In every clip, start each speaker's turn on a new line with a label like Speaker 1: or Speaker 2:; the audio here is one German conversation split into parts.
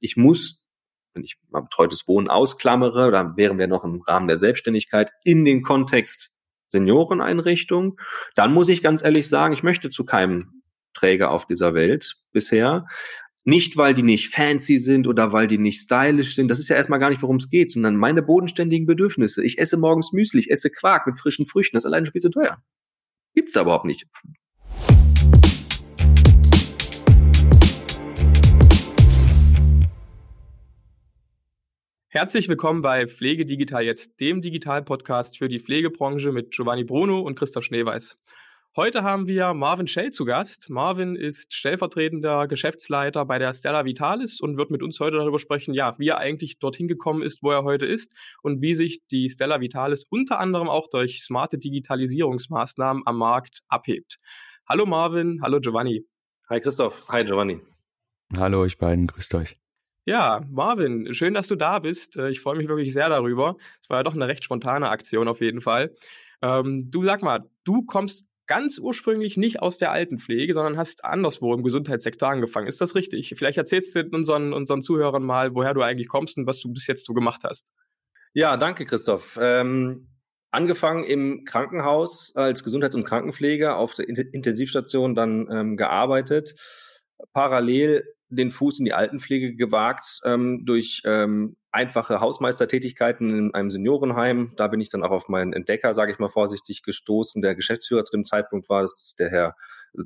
Speaker 1: ich muss, wenn ich mal betreutes Wohnen ausklammere, dann wären wir noch im Rahmen der Selbstständigkeit in den Kontext Senioreneinrichtung, dann muss ich ganz ehrlich sagen, ich möchte zu keinem Träger auf dieser Welt bisher. Nicht, weil die nicht fancy sind oder weil die nicht stylisch sind. Das ist ja erstmal gar nicht, worum es geht, sondern meine bodenständigen Bedürfnisse. Ich esse morgens Müsli, ich esse Quark mit frischen Früchten. Das ist allein schon viel zu teuer. Gibt's da überhaupt nicht.
Speaker 2: Herzlich willkommen bei Pflege Digital jetzt, dem Digital-Podcast für die Pflegebranche mit Giovanni Bruno und Christoph Schneeweiß. Heute haben wir Marvin Schell zu Gast. Marvin ist stellvertretender Geschäftsleiter bei der Stella Vitalis und wird mit uns heute darüber sprechen, ja, wie er eigentlich dorthin gekommen ist, wo er heute ist und wie sich die Stella Vitalis unter anderem auch durch smarte Digitalisierungsmaßnahmen am Markt abhebt. Hallo Marvin, hallo Giovanni.
Speaker 1: Hi Christoph, hi Giovanni.
Speaker 3: Hallo euch beiden, grüßt euch.
Speaker 2: Ja, Marvin, schön, dass du da bist. Äh, ich freue mich wirklich sehr darüber. Es war ja doch eine recht spontane Aktion auf jeden Fall. Ähm, du sag mal, du kommst ganz ursprünglich nicht aus der Altenpflege, sondern hast anderswo im Gesundheitssektor angefangen. Ist das richtig? Vielleicht erzählst du unseren, unseren Zuhörern mal, woher du eigentlich kommst und was du bis jetzt so gemacht hast.
Speaker 1: Ja, danke, Christoph. Ähm, angefangen im Krankenhaus als Gesundheits- und Krankenpfleger auf der Intensivstation dann ähm, gearbeitet. Parallel den Fuß in die Altenpflege gewagt ähm, durch ähm, einfache Hausmeistertätigkeiten in einem Seniorenheim. Da bin ich dann auch auf meinen Entdecker, sage ich mal vorsichtig, gestoßen. Der Geschäftsführer zu dem Zeitpunkt war, das ist der Herr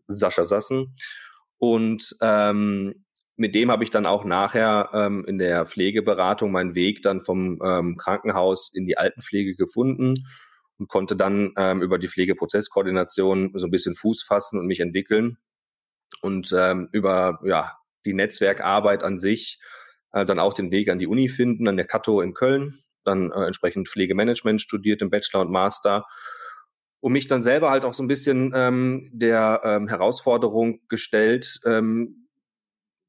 Speaker 1: Sascha Sassen. Und ähm, mit dem habe ich dann auch nachher ähm, in der Pflegeberatung meinen Weg dann vom ähm, Krankenhaus in die Altenpflege gefunden und konnte dann ähm, über die Pflegeprozesskoordination so ein bisschen Fuß fassen und mich entwickeln. Und ähm, über ja, die Netzwerkarbeit an sich äh, dann auch den Weg an die Uni finden, an der Kato in Köln, dann äh, entsprechend Pflegemanagement studiert im Bachelor und Master. Und mich dann selber halt auch so ein bisschen ähm, der ähm, Herausforderung gestellt, ähm,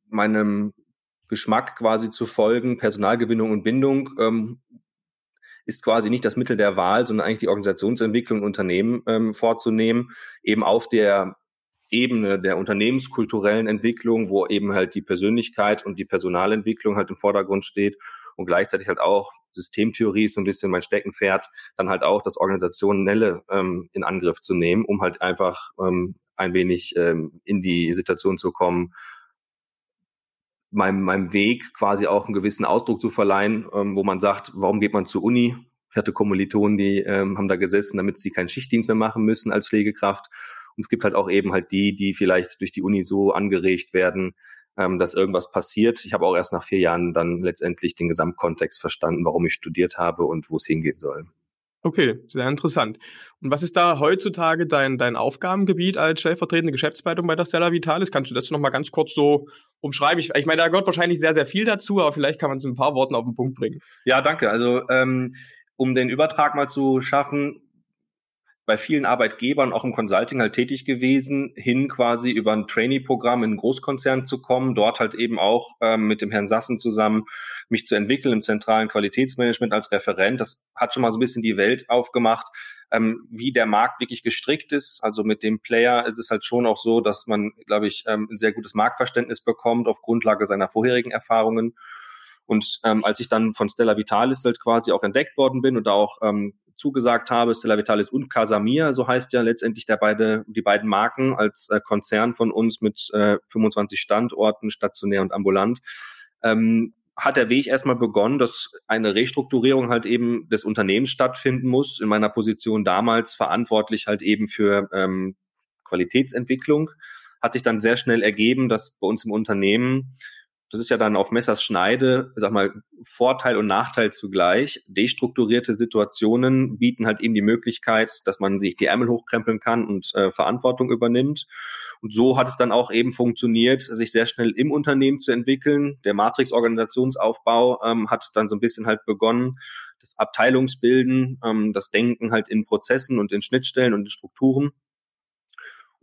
Speaker 1: meinem Geschmack quasi zu folgen, Personalgewinnung und Bindung ähm, ist quasi nicht das Mittel der Wahl, sondern eigentlich die Organisationsentwicklung Unternehmen ähm, vorzunehmen, eben auf der Ebene der unternehmenskulturellen Entwicklung, wo eben halt die Persönlichkeit und die Personalentwicklung halt im Vordergrund steht und gleichzeitig halt auch Systemtheorie ist so ein bisschen mein Steckenpferd, dann halt auch das Organisationelle ähm, in Angriff zu nehmen, um halt einfach ähm, ein wenig ähm, in die Situation zu kommen, meinem, meinem Weg quasi auch einen gewissen Ausdruck zu verleihen, ähm, wo man sagt, warum geht man zur Uni? Ich hatte Kommilitonen, die ähm, haben da gesessen, damit sie keinen Schichtdienst mehr machen müssen als Pflegekraft und es gibt halt auch eben halt die, die vielleicht durch die Uni so angeregt werden, ähm, dass irgendwas passiert. Ich habe auch erst nach vier Jahren dann letztendlich den Gesamtkontext verstanden, warum ich studiert habe und wo es hingehen soll.
Speaker 2: Okay, sehr interessant. Und was ist da heutzutage dein, dein Aufgabengebiet als stellvertretende Geschäftsleitung bei der Stella Vitalis? Kannst du das noch mal ganz kurz so umschreiben? Ich, ich meine, da gehört wahrscheinlich sehr, sehr viel dazu, aber vielleicht kann man es in ein paar Worten auf den Punkt bringen.
Speaker 1: Ja, danke. Also ähm, um den Übertrag mal zu schaffen, bei vielen Arbeitgebern auch im Consulting halt tätig gewesen, hin quasi über ein Trainee-Programm in einen Großkonzern zu kommen, dort halt eben auch ähm, mit dem Herrn Sassen zusammen mich zu entwickeln im zentralen Qualitätsmanagement als Referent. Das hat schon mal so ein bisschen die Welt aufgemacht, ähm, wie der Markt wirklich gestrickt ist. Also mit dem Player ist es halt schon auch so, dass man, glaube ich, ähm, ein sehr gutes Marktverständnis bekommt auf Grundlage seiner vorherigen Erfahrungen. Und ähm, als ich dann von Stella Vitalis halt quasi auch entdeckt worden bin und auch ähm, zugesagt habe, Stella Vitalis und Casamir, so heißt ja letztendlich der beide, die beiden Marken als äh, Konzern von uns mit äh, 25 Standorten, stationär und ambulant, ähm, hat der Weg erstmal begonnen, dass eine Restrukturierung halt eben des Unternehmens stattfinden muss. In meiner Position damals verantwortlich halt eben für ähm, Qualitätsentwicklung. Hat sich dann sehr schnell ergeben, dass bei uns im Unternehmen das ist ja dann auf Messers Schneide, sag mal, Vorteil und Nachteil zugleich. Destrukturierte Situationen bieten halt eben die Möglichkeit, dass man sich die Ärmel hochkrempeln kann und äh, Verantwortung übernimmt. Und so hat es dann auch eben funktioniert, sich sehr schnell im Unternehmen zu entwickeln. Der Matrix-Organisationsaufbau ähm, hat dann so ein bisschen halt begonnen, das Abteilungsbilden, ähm, das Denken halt in Prozessen und in Schnittstellen und in Strukturen.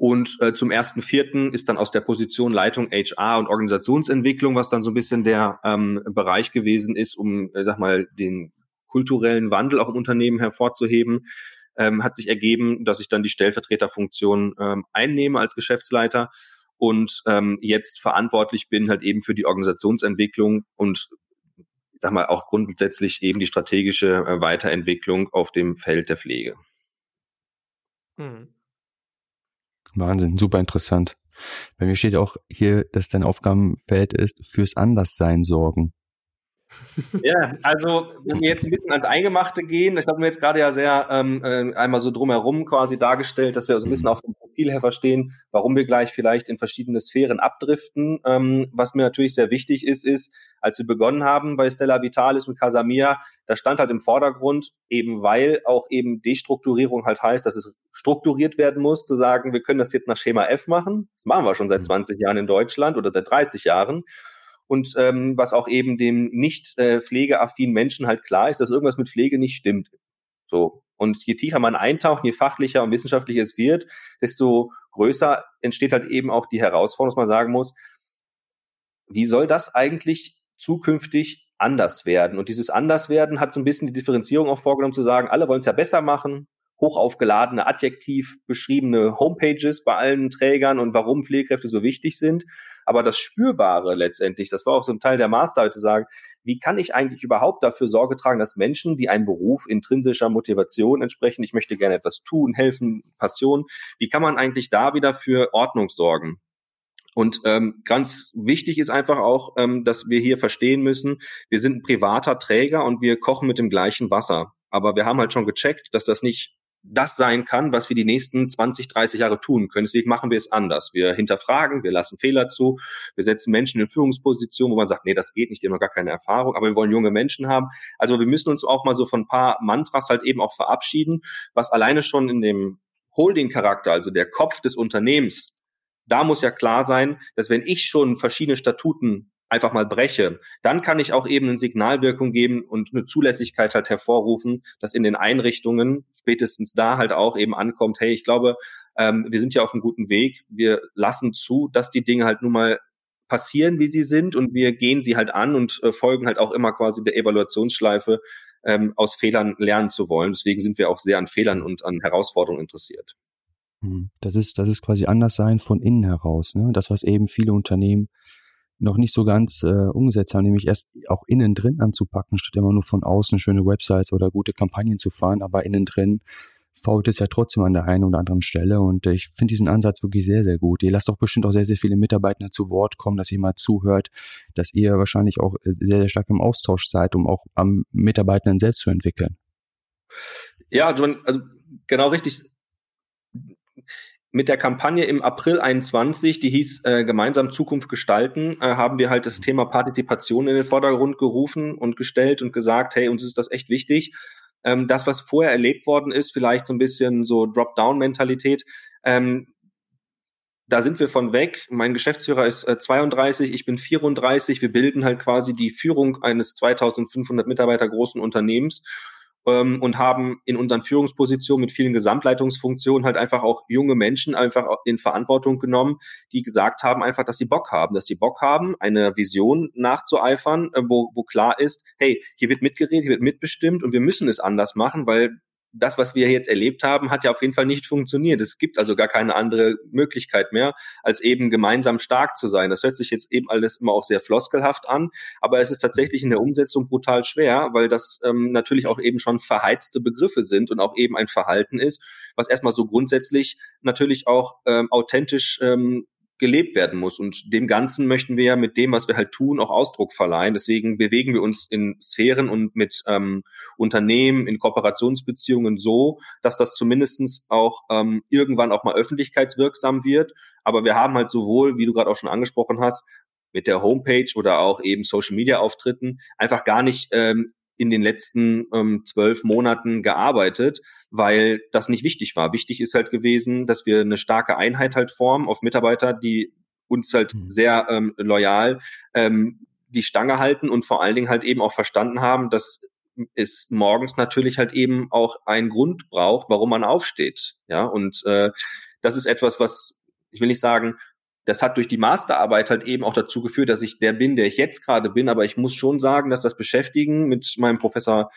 Speaker 1: Und äh, zum ersten Vierten ist dann aus der Position Leitung HR und Organisationsentwicklung, was dann so ein bisschen der ähm, Bereich gewesen ist, um, äh, sag mal, den kulturellen Wandel auch im Unternehmen hervorzuheben, ähm, hat sich ergeben, dass ich dann die Stellvertreterfunktion ähm, einnehme als Geschäftsleiter und ähm, jetzt verantwortlich bin halt eben für die Organisationsentwicklung und sag mal auch grundsätzlich eben die strategische äh, Weiterentwicklung auf dem Feld der Pflege.
Speaker 3: Hm. Wahnsinn, super interessant. Bei mir steht auch hier, dass dein Aufgabenfeld ist, fürs Anderssein sorgen.
Speaker 1: Ja, also wenn wir jetzt ein bisschen ans Eingemachte gehen, ich habe mir jetzt gerade ja sehr ähm, äh, einmal so drumherum quasi dargestellt, dass wir so ein bisschen mhm. auf dem Profil her verstehen, warum wir gleich vielleicht in verschiedene Sphären abdriften. Ähm, was mir natürlich sehr wichtig ist, ist, als wir begonnen haben bei Stella Vitalis und Casamia, da stand halt im Vordergrund, eben weil auch eben Destrukturierung halt heißt, dass es strukturiert werden muss, zu sagen, wir können das jetzt nach Schema F machen. Das machen wir schon seit 20 mhm. Jahren in Deutschland oder seit 30 Jahren und ähm, was auch eben dem nicht äh, pflegeaffinen Menschen halt klar ist, dass irgendwas mit Pflege nicht stimmt. So. Und je tiefer man eintaucht, je fachlicher und wissenschaftlicher es wird, desto größer entsteht halt eben auch die Herausforderung, dass man sagen muss, wie soll das eigentlich zukünftig anders werden? Und dieses Anderswerden hat so ein bisschen die Differenzierung auch vorgenommen, zu sagen, alle wollen es ja besser machen, hochaufgeladene, adjektiv beschriebene Homepages bei allen Trägern und warum Pflegekräfte so wichtig sind. Aber das Spürbare letztendlich, das war auch so ein Teil der Masterarbeit zu sagen, wie kann ich eigentlich überhaupt dafür Sorge tragen, dass Menschen, die einen Beruf intrinsischer Motivation entsprechen, ich möchte gerne etwas tun, helfen, Passion, wie kann man eigentlich da wieder für Ordnung sorgen? Und ähm, ganz wichtig ist einfach auch, ähm, dass wir hier verstehen müssen, wir sind ein privater Träger und wir kochen mit dem gleichen Wasser. Aber wir haben halt schon gecheckt, dass das nicht das sein kann, was wir die nächsten 20, 30 Jahre tun können. Deswegen machen wir es anders. Wir hinterfragen, wir lassen Fehler zu, wir setzen Menschen in Führungspositionen, wo man sagt, nee, das geht nicht, die haben noch gar keine Erfahrung, aber wir wollen junge Menschen haben. Also wir müssen uns auch mal so von ein paar Mantras halt eben auch verabschieden, was alleine schon in dem Holding-Charakter, also der Kopf des Unternehmens, da muss ja klar sein, dass wenn ich schon verschiedene Statuten einfach mal breche, dann kann ich auch eben eine Signalwirkung geben und eine Zulässigkeit halt hervorrufen, dass in den Einrichtungen spätestens da halt auch eben ankommt, hey, ich glaube, ähm, wir sind ja auf einem guten Weg, wir lassen zu, dass die Dinge halt nun mal passieren, wie sie sind und wir gehen sie halt an und äh, folgen halt auch immer quasi der Evaluationsschleife, ähm, aus Fehlern lernen zu wollen. Deswegen sind wir auch sehr an Fehlern und an Herausforderungen interessiert.
Speaker 3: Hm, das ist, das ist quasi anders sein von innen heraus. Ne? Das, was eben viele Unternehmen noch nicht so ganz äh, umgesetzt haben, nämlich erst auch innen drin anzupacken, statt immer nur von außen schöne Websites oder gute Kampagnen zu fahren, aber innen drin fault es ja trotzdem an der einen oder anderen Stelle und äh, ich finde diesen Ansatz wirklich sehr, sehr gut. Ihr lasst doch bestimmt auch sehr, sehr viele Mitarbeiter zu Wort kommen, dass ihr mal zuhört, dass ihr wahrscheinlich auch äh, sehr, sehr stark im Austausch seid, um auch am Mitarbeitenden selbst zu entwickeln.
Speaker 1: Ja, John, also genau richtig mit der Kampagne im April 21, die hieß äh, gemeinsam Zukunft gestalten, äh, haben wir halt das Thema Partizipation in den Vordergrund gerufen und gestellt und gesagt, hey, uns ist das echt wichtig. Ähm, das, was vorher erlebt worden ist, vielleicht so ein bisschen so Drop-Down-Mentalität, ähm, da sind wir von weg. Mein Geschäftsführer ist äh, 32, ich bin 34. Wir bilden halt quasi die Führung eines 2500 Mitarbeiter großen Unternehmens ähm, und haben in unseren Führungspositionen mit vielen Gesamtleitungsfunktionen halt einfach auch junge Menschen einfach in Verantwortung genommen, die gesagt haben einfach, dass sie Bock haben, dass sie Bock haben, eine Vision nachzueifern, äh, wo, wo klar ist, hey, hier wird mitgeredet, hier wird mitbestimmt und wir müssen es anders machen, weil das, was wir jetzt erlebt haben, hat ja auf jeden Fall nicht funktioniert. Es gibt also gar keine andere Möglichkeit mehr, als eben gemeinsam stark zu sein. Das hört sich jetzt eben alles immer auch sehr floskelhaft an, aber es ist tatsächlich in der Umsetzung brutal schwer, weil das ähm, natürlich auch eben schon verheizte Begriffe sind und auch eben ein Verhalten ist, was erstmal so grundsätzlich natürlich auch ähm, authentisch ähm, gelebt werden muss. Und dem Ganzen möchten wir ja mit dem, was wir halt tun, auch Ausdruck verleihen. Deswegen bewegen wir uns in Sphären und mit ähm, Unternehmen, in Kooperationsbeziehungen so, dass das zumindestens auch ähm, irgendwann auch mal öffentlichkeitswirksam wird. Aber wir haben halt sowohl, wie du gerade auch schon angesprochen hast, mit der Homepage oder auch eben Social Media Auftritten einfach gar nicht ähm, in den letzten ähm, zwölf Monaten gearbeitet, weil das nicht wichtig war. Wichtig ist halt gewesen, dass wir eine starke Einheit halt formen auf Mitarbeiter, die uns halt mhm. sehr ähm, loyal ähm, die Stange halten und vor allen Dingen halt eben auch verstanden haben, dass es morgens natürlich halt eben auch einen Grund braucht, warum man aufsteht. Ja, und äh, das ist etwas, was ich will nicht sagen, das hat durch die Masterarbeit halt eben auch dazu geführt, dass ich der bin, der ich jetzt gerade bin. Aber ich muss schon sagen, dass das Beschäftigen mit meinem Professor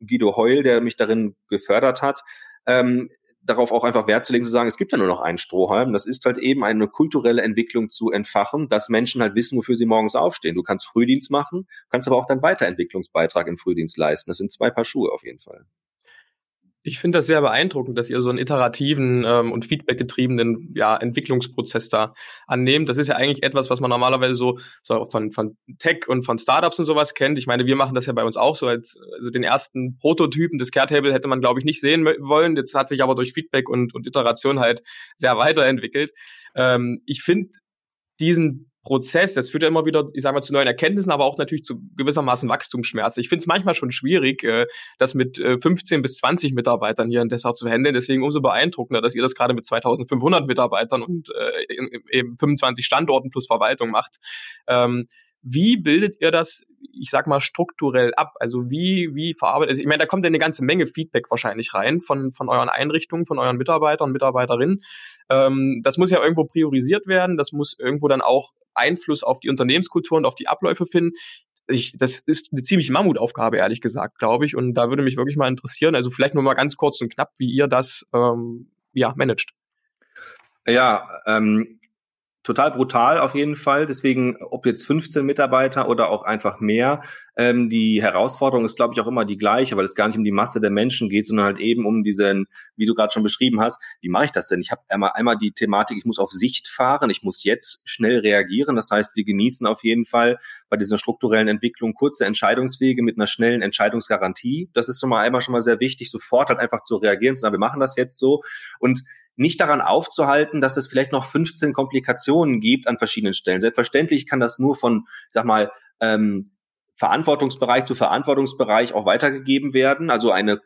Speaker 1: Guido Heul, der mich darin gefördert hat, ähm, darauf auch einfach Wert zu legen, zu sagen, es gibt ja nur noch einen Strohhalm. Das ist halt eben eine kulturelle Entwicklung zu entfachen, dass Menschen halt wissen, wofür sie morgens aufstehen. Du kannst Frühdienst machen, kannst aber auch deinen Weiterentwicklungsbeitrag im Frühdienst leisten. Das sind zwei Paar Schuhe auf jeden Fall.
Speaker 2: Ich finde das sehr beeindruckend, dass ihr so einen iterativen ähm, und feedbackgetriebenen ja, Entwicklungsprozess da annehmt. Das ist ja eigentlich etwas, was man normalerweise so, so von, von Tech und von Startups und sowas kennt. Ich meine, wir machen das ja bei uns auch so. Als, also den ersten Prototypen des Caretable hätte man, glaube ich, nicht sehen wollen. Jetzt hat sich aber durch Feedback und, und Iteration halt sehr weiterentwickelt. Ähm, ich finde diesen Prozess, das führt ja immer wieder, ich sage mal, zu neuen Erkenntnissen, aber auch natürlich zu gewissermaßen Wachstumsschmerz. Ich finde es manchmal schon schwierig, äh, das mit äh, 15 bis 20 Mitarbeitern hier in Dessau zu handeln. Deswegen umso beeindruckender, dass ihr das gerade mit 2500 Mitarbeitern und äh, eben 25 Standorten plus Verwaltung macht. Ähm, wie bildet ihr das, ich sag mal, strukturell ab? Also wie, wie verarbeitet, also ich meine, da kommt ja eine ganze Menge Feedback wahrscheinlich rein von, von euren Einrichtungen, von euren Mitarbeitern, Mitarbeiterinnen. Ähm, das muss ja irgendwo priorisiert werden, das muss irgendwo dann auch Einfluss auf die Unternehmenskultur und auf die Abläufe finden. Ich, das ist eine ziemlich Mammutaufgabe, ehrlich gesagt, glaube ich. Und da würde mich wirklich mal interessieren, also vielleicht nur mal ganz kurz und knapp, wie ihr das ähm, ja, managt.
Speaker 1: Ja, ähm, total brutal auf jeden Fall. Deswegen, ob jetzt 15 Mitarbeiter oder auch einfach mehr, ähm, die Herausforderung ist, glaube ich, auch immer die gleiche, weil es gar nicht um die Masse der Menschen geht, sondern halt eben um diesen, wie du gerade schon beschrieben hast, wie mache ich das denn? Ich habe einmal, einmal die Thematik, ich muss auf Sicht fahren, ich muss jetzt schnell reagieren. Das heißt, wir genießen auf jeden Fall bei dieser strukturellen Entwicklung kurze Entscheidungswege mit einer schnellen Entscheidungsgarantie. Das ist schon mal einmal schon mal sehr wichtig, sofort halt einfach zu reagieren, zu sagen, wir machen das jetzt so. Und nicht daran aufzuhalten, dass es vielleicht noch 15 Komplikationen gibt an verschiedenen Stellen. Selbstverständlich kann das nur von, sag mal, ähm, Verantwortungsbereich zu Verantwortungsbereich auch weitergegeben werden. Also eine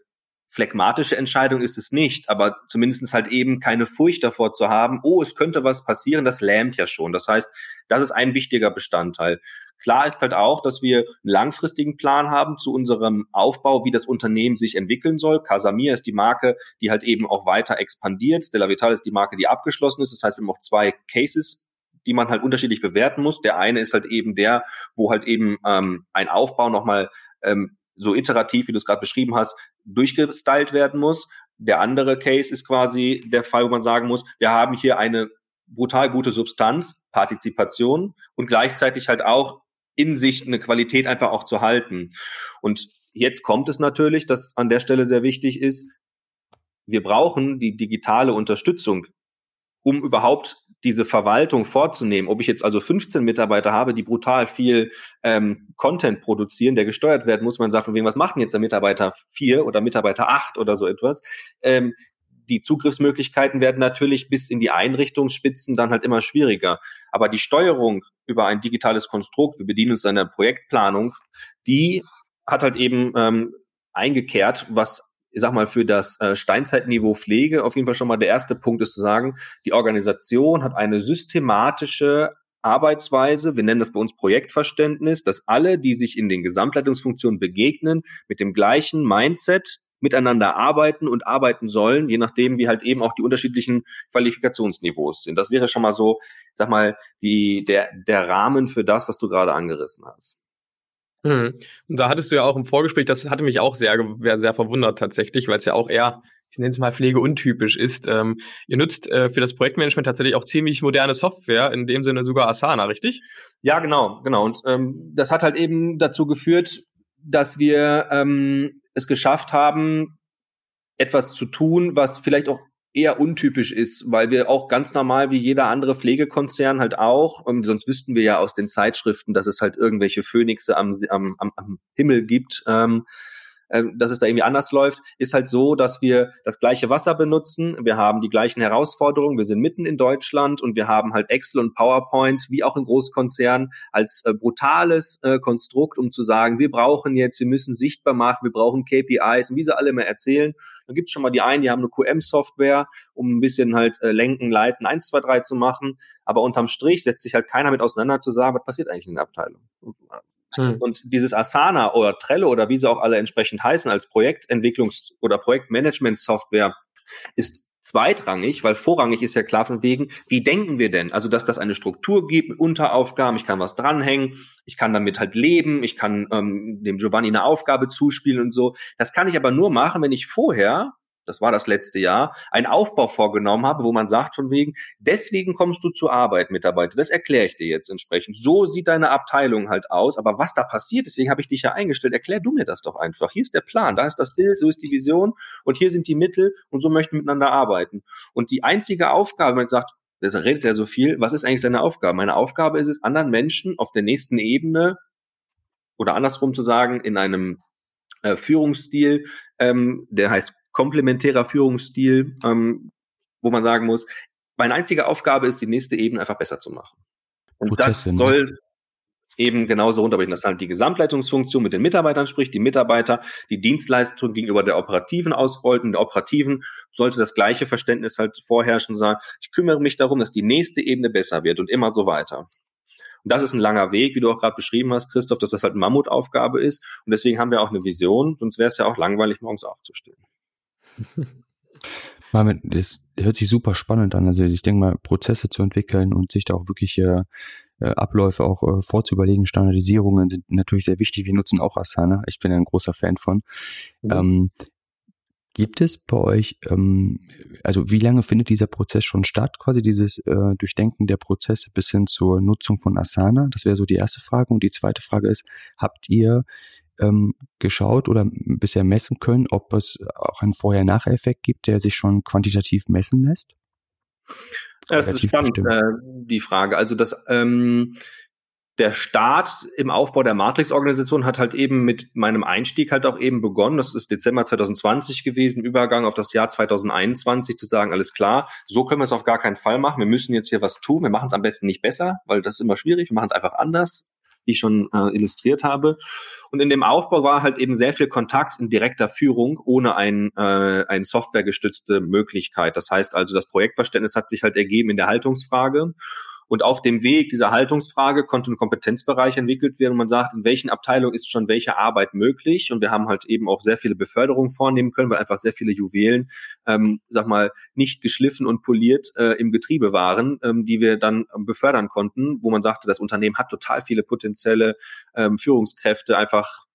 Speaker 1: phlegmatische Entscheidung ist es nicht, aber zumindestens halt eben keine Furcht davor zu haben, oh, es könnte was passieren, das lähmt ja schon. Das heißt, das ist ein wichtiger Bestandteil. Klar ist halt auch, dass wir einen langfristigen Plan haben zu unserem Aufbau, wie das Unternehmen sich entwickeln soll. Casamir ist die Marke, die halt eben auch weiter expandiert. Stella Vital ist die Marke, die abgeschlossen ist. Das heißt, wir haben auch zwei Cases die man halt unterschiedlich bewerten muss. Der eine ist halt eben der, wo halt eben ähm, ein Aufbau nochmal ähm, so iterativ, wie du es gerade beschrieben hast, durchgestylt werden muss. Der andere Case ist quasi der Fall, wo man sagen muss, wir haben hier eine brutal gute Substanz, Partizipation und gleichzeitig halt auch in sich eine Qualität einfach auch zu halten. Und jetzt kommt es natürlich, dass an der Stelle sehr wichtig ist, wir brauchen die digitale Unterstützung, um überhaupt diese Verwaltung vorzunehmen, ob ich jetzt also 15 Mitarbeiter habe, die brutal viel ähm, Content produzieren, der gesteuert werden muss, man sagt von wem, was macht denn jetzt der Mitarbeiter 4 oder Mitarbeiter 8 oder so etwas, ähm, die Zugriffsmöglichkeiten werden natürlich bis in die Einrichtungsspitzen dann halt immer schwieriger. Aber die Steuerung über ein digitales Konstrukt, wir bedienen uns einer Projektplanung, die hat halt eben ähm, eingekehrt, was ich sag mal, für das äh, Steinzeitniveau Pflege auf jeden Fall schon mal der erste Punkt ist zu sagen, die Organisation hat eine systematische Arbeitsweise, wir nennen das bei uns Projektverständnis, dass alle, die sich in den Gesamtleitungsfunktionen begegnen, mit dem gleichen Mindset miteinander arbeiten und arbeiten sollen, je nachdem, wie halt eben auch die unterschiedlichen Qualifikationsniveaus sind. Das wäre schon mal so, sag mal, die, der, der Rahmen für das, was du gerade angerissen hast.
Speaker 2: Mhm. Und da hattest du ja auch im Vorgespräch, das hatte mich auch sehr, sehr verwundert tatsächlich, weil es ja auch eher, ich nenne es mal pflegeuntypisch ist. Ähm, ihr nutzt äh, für das Projektmanagement tatsächlich auch ziemlich moderne Software, in dem Sinne sogar Asana, richtig?
Speaker 1: Ja, genau, genau. Und ähm, das hat halt eben dazu geführt, dass wir ähm, es geschafft haben, etwas zu tun, was vielleicht auch eher untypisch ist, weil wir auch ganz normal wie jeder andere Pflegekonzern halt auch, und sonst wüssten wir ja aus den Zeitschriften, dass es halt irgendwelche Phönixe am, am, am Himmel gibt, ähm, äh, dass es da irgendwie anders läuft, ist halt so, dass wir das gleiche Wasser benutzen. Wir haben die gleichen Herausforderungen. Wir sind mitten in Deutschland und wir haben halt Excel und PowerPoint, wie auch in Großkonzernen, als äh, brutales äh, Konstrukt, um zu sagen, wir brauchen jetzt, wir müssen sichtbar machen, wir brauchen KPIs und wie sie alle immer erzählen. Dann gibt es schon mal die einen, die haben eine QM-Software, um ein bisschen halt äh, lenken, leiten, eins, zwei, drei zu machen. Aber unterm Strich setzt sich halt keiner mit auseinander zu sagen, was passiert eigentlich in der Abteilung. Hm. Und dieses Asana oder Trello oder wie sie auch alle entsprechend heißen als Projektentwicklungs- oder Projektmanagement-Software ist zweitrangig, weil vorrangig ist ja klar von wegen, wie denken wir denn? Also, dass das eine Struktur gibt mit Unteraufgaben, ich kann was dranhängen, ich kann damit halt leben, ich kann ähm, dem Giovanni eine Aufgabe zuspielen und so. Das kann ich aber nur machen, wenn ich vorher das war das letzte Jahr, einen Aufbau vorgenommen habe, wo man sagt von wegen, deswegen kommst du zur Arbeit, Mitarbeiter. Das erkläre ich dir jetzt entsprechend. So sieht deine Abteilung halt aus. Aber was da passiert, deswegen habe ich dich ja eingestellt, erklär du mir das doch einfach. Hier ist der Plan, da ist das Bild, so ist die Vision und hier sind die Mittel und so möchten wir miteinander arbeiten. Und die einzige Aufgabe, wenn man sagt, das redet ja so viel, was ist eigentlich seine Aufgabe? Meine Aufgabe ist es, anderen Menschen auf der nächsten Ebene oder andersrum zu sagen, in einem äh, Führungsstil, ähm, der heißt komplementärer Führungsstil, ähm, wo man sagen muss, meine einzige Aufgabe ist, die nächste Ebene einfach besser zu machen. Und das soll eben genauso runterbrechen, dass halt die Gesamtleitungsfunktion mit den Mitarbeitern spricht, die Mitarbeiter die Dienstleistung gegenüber der operativen ausrollten, der operativen sollte das gleiche Verständnis halt vorherrschen, sagen, ich kümmere mich darum, dass die nächste Ebene besser wird und immer so weiter. Und das ist ein langer Weg, wie du auch gerade beschrieben hast, Christoph, dass das halt eine Mammutaufgabe ist. Und deswegen haben wir auch eine Vision, sonst wäre es ja auch langweilig, morgens aufzustehen.
Speaker 3: Das hört sich super spannend an. Also ich denke mal, Prozesse zu entwickeln und sich da auch wirklich äh, äh, Abläufe auch äh, vorzuüberlegen. Standardisierungen sind natürlich sehr wichtig. Wir nutzen auch Asana. Ich bin ja ein großer Fan von. Mhm. Ähm, Gibt es bei euch, ähm, also wie lange findet dieser Prozess schon statt, quasi dieses äh, Durchdenken der Prozesse bis hin zur Nutzung von Asana? Das wäre so die erste Frage. Und die zweite Frage ist, habt ihr ähm, geschaut oder bisher messen können, ob es auch einen Vorher-Nachher-Effekt gibt, der sich schon quantitativ messen lässt?
Speaker 1: Ja, das ist spannend, äh, die Frage. Also das ähm, der Start im Aufbau der Matrix-Organisation hat halt eben mit meinem Einstieg halt auch eben begonnen. Das ist Dezember 2020 gewesen, Übergang auf das Jahr 2021 zu sagen, alles klar, so können wir es auf gar keinen Fall machen. Wir müssen jetzt hier was tun. Wir machen es am besten nicht besser, weil das ist immer schwierig. Wir machen es einfach anders wie ich schon äh, illustriert habe. Und in dem Aufbau war halt eben sehr viel Kontakt in direkter Führung ohne ein, äh, ein softwaregestützte Möglichkeit. Das heißt also, das Projektverständnis hat sich halt ergeben in der Haltungsfrage. Und auf dem Weg dieser Haltungsfrage konnte ein Kompetenzbereich entwickelt werden. Man sagt, in welchen Abteilungen ist schon welche Arbeit möglich? Und wir haben halt eben auch sehr viele Beförderungen vornehmen können, weil einfach sehr viele Juwelen, ähm, sag mal, nicht geschliffen und poliert äh, im Getriebe waren, ähm, die wir dann befördern konnten, wo man sagte, das Unternehmen hat total viele potenzielle ähm, Führungskräfte einfach,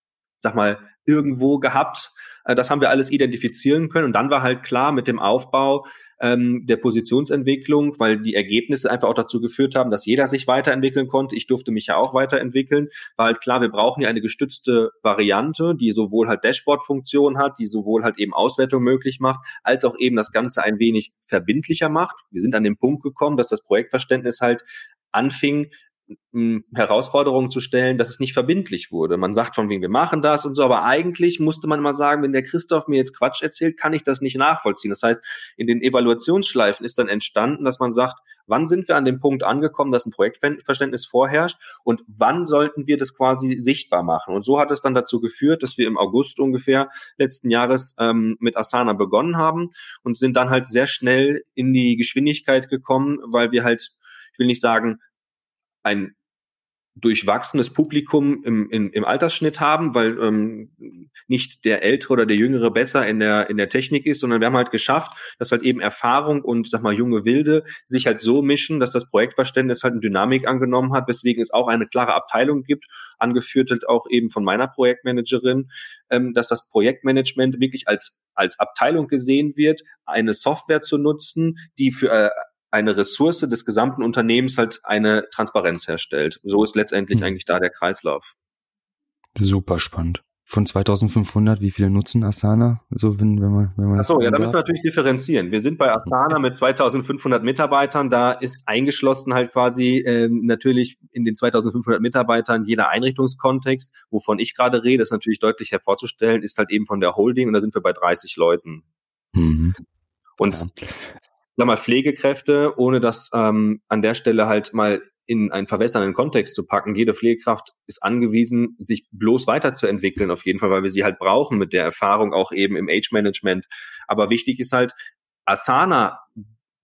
Speaker 1: sag mal, irgendwo gehabt. Äh, das haben wir alles identifizieren können. Und dann war halt klar mit dem Aufbau ähm, der Positionsentwicklung, weil die Ergebnisse einfach auch dazu geführt haben, dass jeder sich weiterentwickeln konnte. Ich durfte mich ja auch weiterentwickeln. War halt klar, wir brauchen ja eine gestützte Variante, die sowohl halt Dashboard-Funktion hat, die sowohl halt eben Auswertung möglich macht, als auch eben das Ganze ein wenig verbindlicher macht. Wir sind an den Punkt gekommen, dass das Projektverständnis halt anfing, Herausforderungen zu stellen, dass es nicht verbindlich wurde. Man sagt von wegen, wir machen das und so, aber eigentlich musste man mal sagen, wenn der Christoph mir jetzt Quatsch erzählt, kann ich das nicht nachvollziehen. Das heißt, in den Evaluationsschleifen ist dann entstanden, dass man sagt, wann sind wir an dem Punkt angekommen, dass ein Projektverständnis vorherrscht und wann sollten wir das quasi sichtbar machen. Und so hat es dann dazu geführt, dass wir im August ungefähr letzten Jahres ähm, mit Asana begonnen haben und sind dann halt sehr schnell in die Geschwindigkeit gekommen, weil wir halt ich will nicht sagen, ein durchwachsenes Publikum im, im, im Altersschnitt haben, weil ähm, nicht der Ältere oder der Jüngere besser in der in der Technik ist, sondern wir haben halt geschafft, dass halt eben Erfahrung und sag mal junge Wilde sich halt so mischen, dass das Projektverständnis halt eine Dynamik angenommen hat, weswegen es auch eine klare Abteilung gibt, angeführt halt auch eben von meiner Projektmanagerin, ähm, dass das Projektmanagement wirklich als als Abteilung gesehen wird, eine Software zu nutzen, die für äh, eine Ressource des gesamten Unternehmens halt eine Transparenz herstellt. So ist letztendlich mhm. eigentlich da der Kreislauf.
Speaker 3: Super spannend. Von 2500, wie viele nutzen Asana? So, wenn, wenn man, wenn man
Speaker 1: Achso, ja, da müssen wir natürlich differenzieren. Wir sind bei Asana mit 2500 Mitarbeitern. Da ist eingeschlossen halt quasi ähm, natürlich in den 2500 Mitarbeitern jeder Einrichtungskontext. Wovon ich gerade rede, ist natürlich deutlich hervorzustellen, ist halt eben von der Holding und da sind wir bei 30 Leuten. Mhm. Und ja sag mal, Pflegekräfte, ohne das ähm, an der Stelle halt mal in einen verwässernden Kontext zu packen. Jede Pflegekraft ist angewiesen, sich bloß weiterzuentwickeln, auf jeden Fall, weil wir sie halt brauchen mit der Erfahrung auch eben im Age-Management. Aber wichtig ist halt, Asana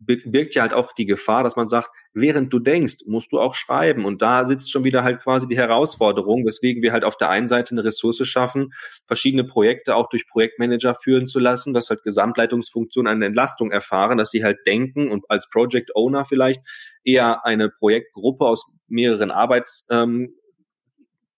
Speaker 1: birgt ja halt auch die Gefahr, dass man sagt, während du denkst, musst du auch schreiben. Und da sitzt schon wieder halt quasi die Herausforderung, weswegen wir halt auf der einen Seite eine Ressource schaffen, verschiedene Projekte auch durch Projektmanager führen zu lassen, dass halt Gesamtleitungsfunktionen eine Entlastung erfahren, dass die halt denken und als Project Owner vielleicht eher eine Projektgruppe aus mehreren Arbeits, ähm,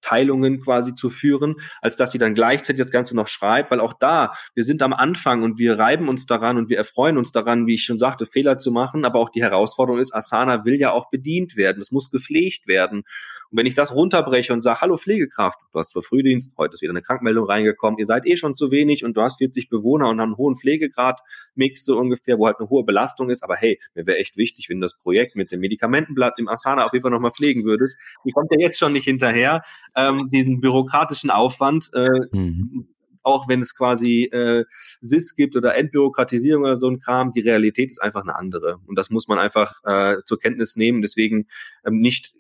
Speaker 1: Abteilungen quasi zu führen, als dass sie dann gleichzeitig das Ganze noch schreibt, weil auch da, wir sind am Anfang und wir reiben uns daran und wir erfreuen uns daran, wie ich schon sagte, Fehler zu machen, aber auch die Herausforderung ist, Asana will ja auch bedient werden, es muss gepflegt werden. Und wenn ich das runterbreche und sage, hallo Pflegekraft, du hast zwar Frühdienst, heute ist wieder eine Krankmeldung reingekommen, ihr seid eh schon zu wenig und du hast 40 Bewohner und einen hohen Pflegegrad-Mix so ungefähr, wo halt eine hohe Belastung ist, aber hey, mir wäre echt wichtig, wenn das Projekt mit dem Medikamentenblatt im Asana auf jeden Fall nochmal pflegen würdest. Die kommt ja jetzt schon nicht hinterher, ähm, diesen bürokratischen Aufwand, äh, mhm auch wenn es quasi äh, SIS gibt oder Entbürokratisierung oder so ein Kram, die Realität ist einfach eine andere. Und das muss man einfach äh, zur Kenntnis nehmen. Deswegen ähm, nicht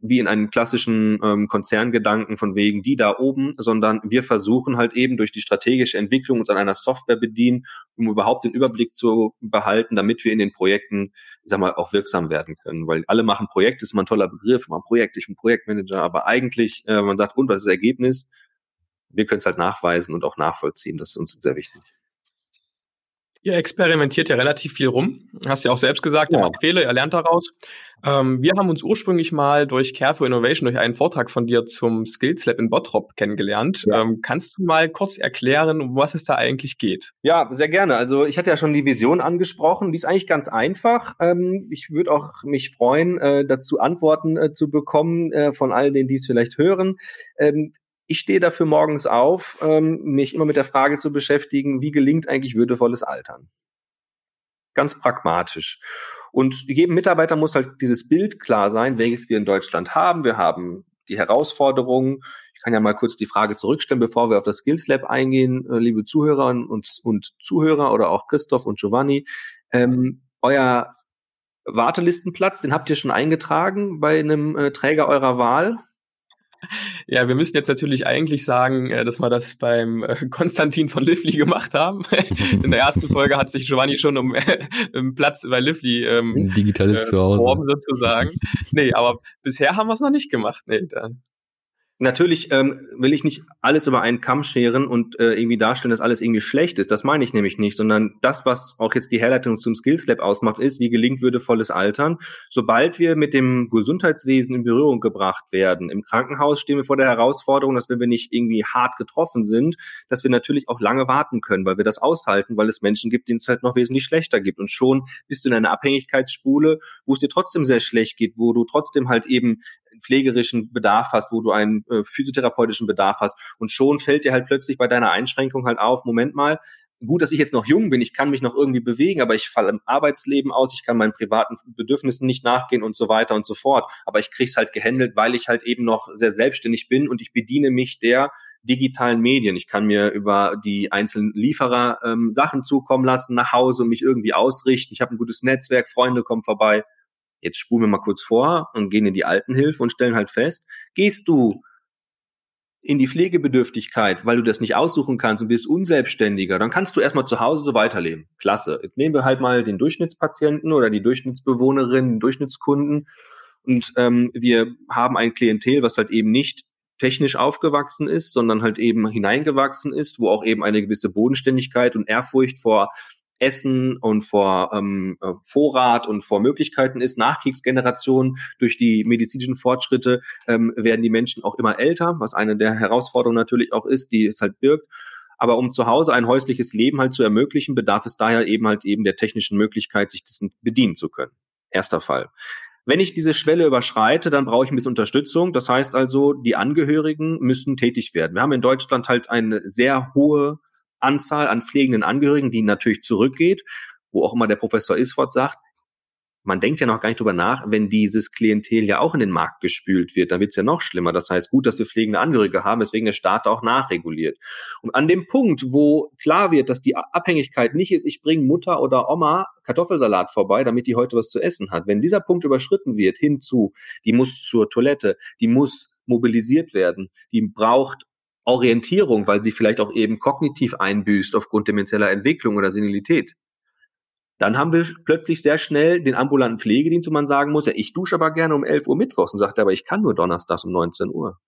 Speaker 1: wie in einem klassischen ähm, Konzerngedanken von wegen die da oben, sondern wir versuchen halt eben durch die strategische Entwicklung uns an einer Software bedienen, um überhaupt den Überblick zu behalten, damit wir in den Projekten, ich sag mal, auch wirksam werden können. Weil alle machen Projekte, ist immer ein toller Begriff, man Projekt, ich bin Projektmanager, aber eigentlich, äh, man sagt, und was ist das Ergebnis? Wir können es halt nachweisen und auch nachvollziehen. Das ist uns sehr wichtig.
Speaker 2: Ihr experimentiert ja relativ viel rum. Hast ja auch selbst gesagt, ja. ihr macht Fehler, ihr lernt daraus. Ähm, wir haben uns ursprünglich mal durch Care for Innovation, durch einen Vortrag von dir zum Skills Lab in Bottrop kennengelernt. Ja. Ähm, kannst du mal kurz erklären, um was es da eigentlich geht?
Speaker 1: Ja, sehr gerne. Also ich hatte ja schon die Vision angesprochen. Die ist eigentlich ganz einfach. Ähm, ich würde auch mich freuen, äh, dazu Antworten äh, zu bekommen äh, von all denen, die es vielleicht hören. Ich stehe dafür morgens auf, ähm, mich immer mit der Frage zu beschäftigen, wie gelingt eigentlich würdevolles Altern? Ganz pragmatisch. Und jedem Mitarbeiter muss halt dieses Bild klar sein, welches wir in Deutschland haben. Wir haben die Herausforderungen. Ich kann ja mal kurz die Frage zurückstellen, bevor wir auf das Skills Lab eingehen, äh, liebe Zuhörerinnen und, und Zuhörer oder auch Christoph und Giovanni. Ähm, euer Wartelistenplatz, den habt ihr schon eingetragen bei einem äh, Träger eurer Wahl.
Speaker 2: Ja, wir müssen jetzt natürlich eigentlich sagen, äh, dass wir das beim äh, Konstantin von Lively gemacht haben. In der ersten Folge hat sich Giovanni schon um Platz bei Lively ähm,
Speaker 3: äh, zu Hause.
Speaker 2: sozusagen. nee, aber bisher haben wir es noch nicht gemacht. Nee, da
Speaker 1: Natürlich ähm, will ich nicht alles über einen Kamm scheren und äh, irgendwie darstellen, dass alles irgendwie schlecht ist. Das meine ich nämlich nicht, sondern das, was auch jetzt die Herleitung zum Skills Lab ausmacht, ist, wie gelingt würdevolles Altern. Sobald wir mit dem Gesundheitswesen in Berührung gebracht werden, im Krankenhaus stehen wir vor der Herausforderung, dass wenn wir nicht irgendwie hart getroffen sind, dass wir natürlich auch lange warten können, weil wir das aushalten, weil es Menschen gibt, denen es halt noch wesentlich schlechter gibt. Und schon bist du in einer Abhängigkeitsspule, wo es dir trotzdem sehr schlecht geht, wo du trotzdem halt eben pflegerischen Bedarf hast, wo du einen äh, physiotherapeutischen Bedarf hast. Und schon fällt dir halt plötzlich bei deiner Einschränkung halt auf, Moment mal, gut, dass ich jetzt noch jung bin, ich kann mich noch irgendwie bewegen, aber ich falle im Arbeitsleben aus, ich kann meinen privaten Bedürfnissen nicht nachgehen und so weiter und so fort. Aber ich krieg's halt gehandelt, weil ich halt eben noch sehr selbstständig bin und ich bediene mich der digitalen Medien. Ich kann mir über die einzelnen Lieferer ähm, Sachen zukommen lassen nach Hause und mich irgendwie ausrichten. Ich habe ein gutes Netzwerk, Freunde kommen vorbei. Jetzt spulen wir mal kurz vor und gehen in die Altenhilfe und stellen halt fest, gehst du in die Pflegebedürftigkeit, weil du das nicht aussuchen kannst und bist unselbstständiger, dann kannst du erstmal zu Hause so weiterleben. Klasse. Jetzt nehmen wir halt mal den Durchschnittspatienten oder die Durchschnittsbewohnerin, den Durchschnittskunden und ähm, wir haben ein Klientel, was halt eben nicht technisch aufgewachsen ist, sondern halt eben hineingewachsen ist, wo auch eben eine gewisse Bodenständigkeit und Ehrfurcht vor Essen und vor ähm, äh, Vorrat und vor Möglichkeiten ist. Nachkriegsgeneration durch die medizinischen Fortschritte ähm, werden die Menschen auch immer älter, was eine der Herausforderungen natürlich auch ist, die es halt birgt. Aber um zu Hause ein häusliches Leben halt zu ermöglichen, bedarf es daher eben halt eben der technischen Möglichkeit, sich dessen bedienen zu können. Erster Fall. Wenn ich diese Schwelle überschreite, dann brauche ich ein bisschen Unterstützung. Das heißt also, die Angehörigen müssen tätig werden. Wir haben in Deutschland halt eine sehr hohe Anzahl an pflegenden Angehörigen, die natürlich zurückgeht, wo auch immer der Professor Isford sagt, man denkt ja noch gar nicht drüber nach, wenn dieses Klientel ja auch in den Markt gespült wird, dann wird's ja noch schlimmer. Das heißt, gut, dass wir pflegende Angehörige haben, weswegen der Staat auch nachreguliert. Und an dem Punkt, wo klar wird, dass die Abhängigkeit nicht ist, ich bringe Mutter oder Oma Kartoffelsalat vorbei, damit die heute was zu essen hat. Wenn dieser Punkt überschritten wird, hinzu, die muss zur Toilette, die muss mobilisiert werden, die braucht Orientierung, weil sie vielleicht auch eben kognitiv einbüßt aufgrund dementieller Entwicklung oder Senilität. Dann haben wir plötzlich sehr schnell den ambulanten Pflegedienst, wo man sagen muss, ja, ich dusche aber gerne um 11 Uhr mittwochs und sagt er, aber ich kann nur donnerstags um 19 Uhr.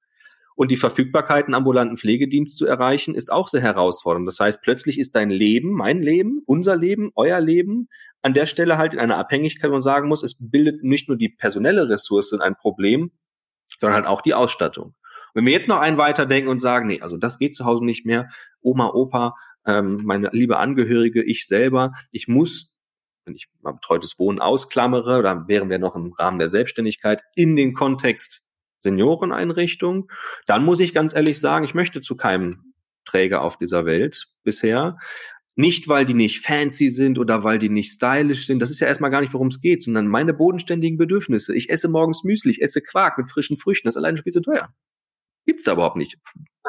Speaker 1: Und die Verfügbarkeit, einen ambulanten Pflegedienst zu erreichen, ist auch sehr herausfordernd. Das heißt, plötzlich ist dein Leben, mein Leben, unser Leben, euer Leben an der Stelle halt in einer Abhängigkeit, wo man sagen muss, es bildet nicht nur die personelle Ressource ein Problem, sondern halt auch die Ausstattung. Wenn wir jetzt noch einen weiterdenken und sagen, nee, also das geht zu Hause nicht mehr, Oma, Opa, ähm, meine liebe Angehörige, ich selber, ich muss, wenn ich mal betreutes Wohnen ausklammere, dann wären wir noch im Rahmen der Selbstständigkeit, in den Kontext Senioreneinrichtung, dann muss ich ganz ehrlich sagen, ich möchte zu keinem Träger auf dieser Welt bisher. Nicht, weil die nicht fancy sind oder weil die nicht stylisch sind. Das ist ja erstmal gar nicht, worum es geht, sondern meine bodenständigen Bedürfnisse. Ich esse morgens Müsli, ich esse Quark mit frischen Früchten. Das ist alleine schon viel zu teuer. Gibt's da überhaupt nicht.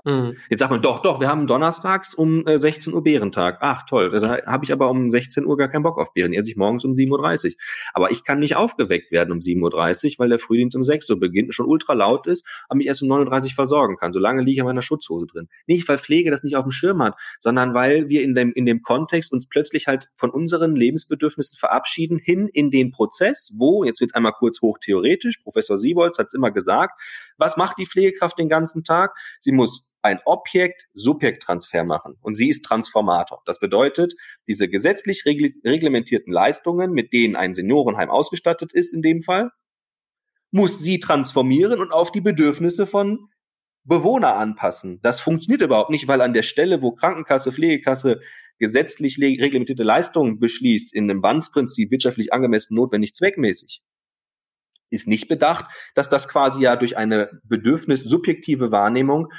Speaker 1: Mhm. Jetzt sagt man, doch, doch, wir haben donnerstags um äh, 16 Uhr Bärentag. Ach toll, da habe ich aber um 16 Uhr gar keinen Bock auf Bären. Esse ich morgens um 7.30 Uhr. Aber ich kann nicht aufgeweckt werden um 7.30 Uhr, weil der Frühdienst um 6 Uhr beginnt und schon ultra laut ist, aber mich erst um 9.30 Uhr versorgen kann. Solange liege ich in meiner Schutzhose drin. Nicht, weil Pflege das nicht auf dem Schirm hat, sondern weil wir in dem, in dem Kontext uns plötzlich halt von unseren Lebensbedürfnissen verabschieden, hin in den Prozess, wo, jetzt wird einmal kurz hochtheoretisch, Professor Siebolz hat es immer gesagt, was macht die Pflegekraft den ganzen Tag? Sie muss ein Objekt-Subjekt-Transfer machen und sie ist Transformator. Das bedeutet, diese gesetzlich reglementierten Leistungen, mit denen ein Seniorenheim ausgestattet ist in dem Fall, muss sie transformieren und auf die Bedürfnisse von Bewohner anpassen. Das funktioniert überhaupt nicht, weil an der Stelle, wo Krankenkasse, Pflegekasse gesetzlich reglementierte Leistungen beschließt, in einem Wandsprinzip wirtschaftlich angemessen, notwendig, zweckmäßig, ist nicht bedacht, dass das quasi ja durch eine bedürfnissubjektive Wahrnehmung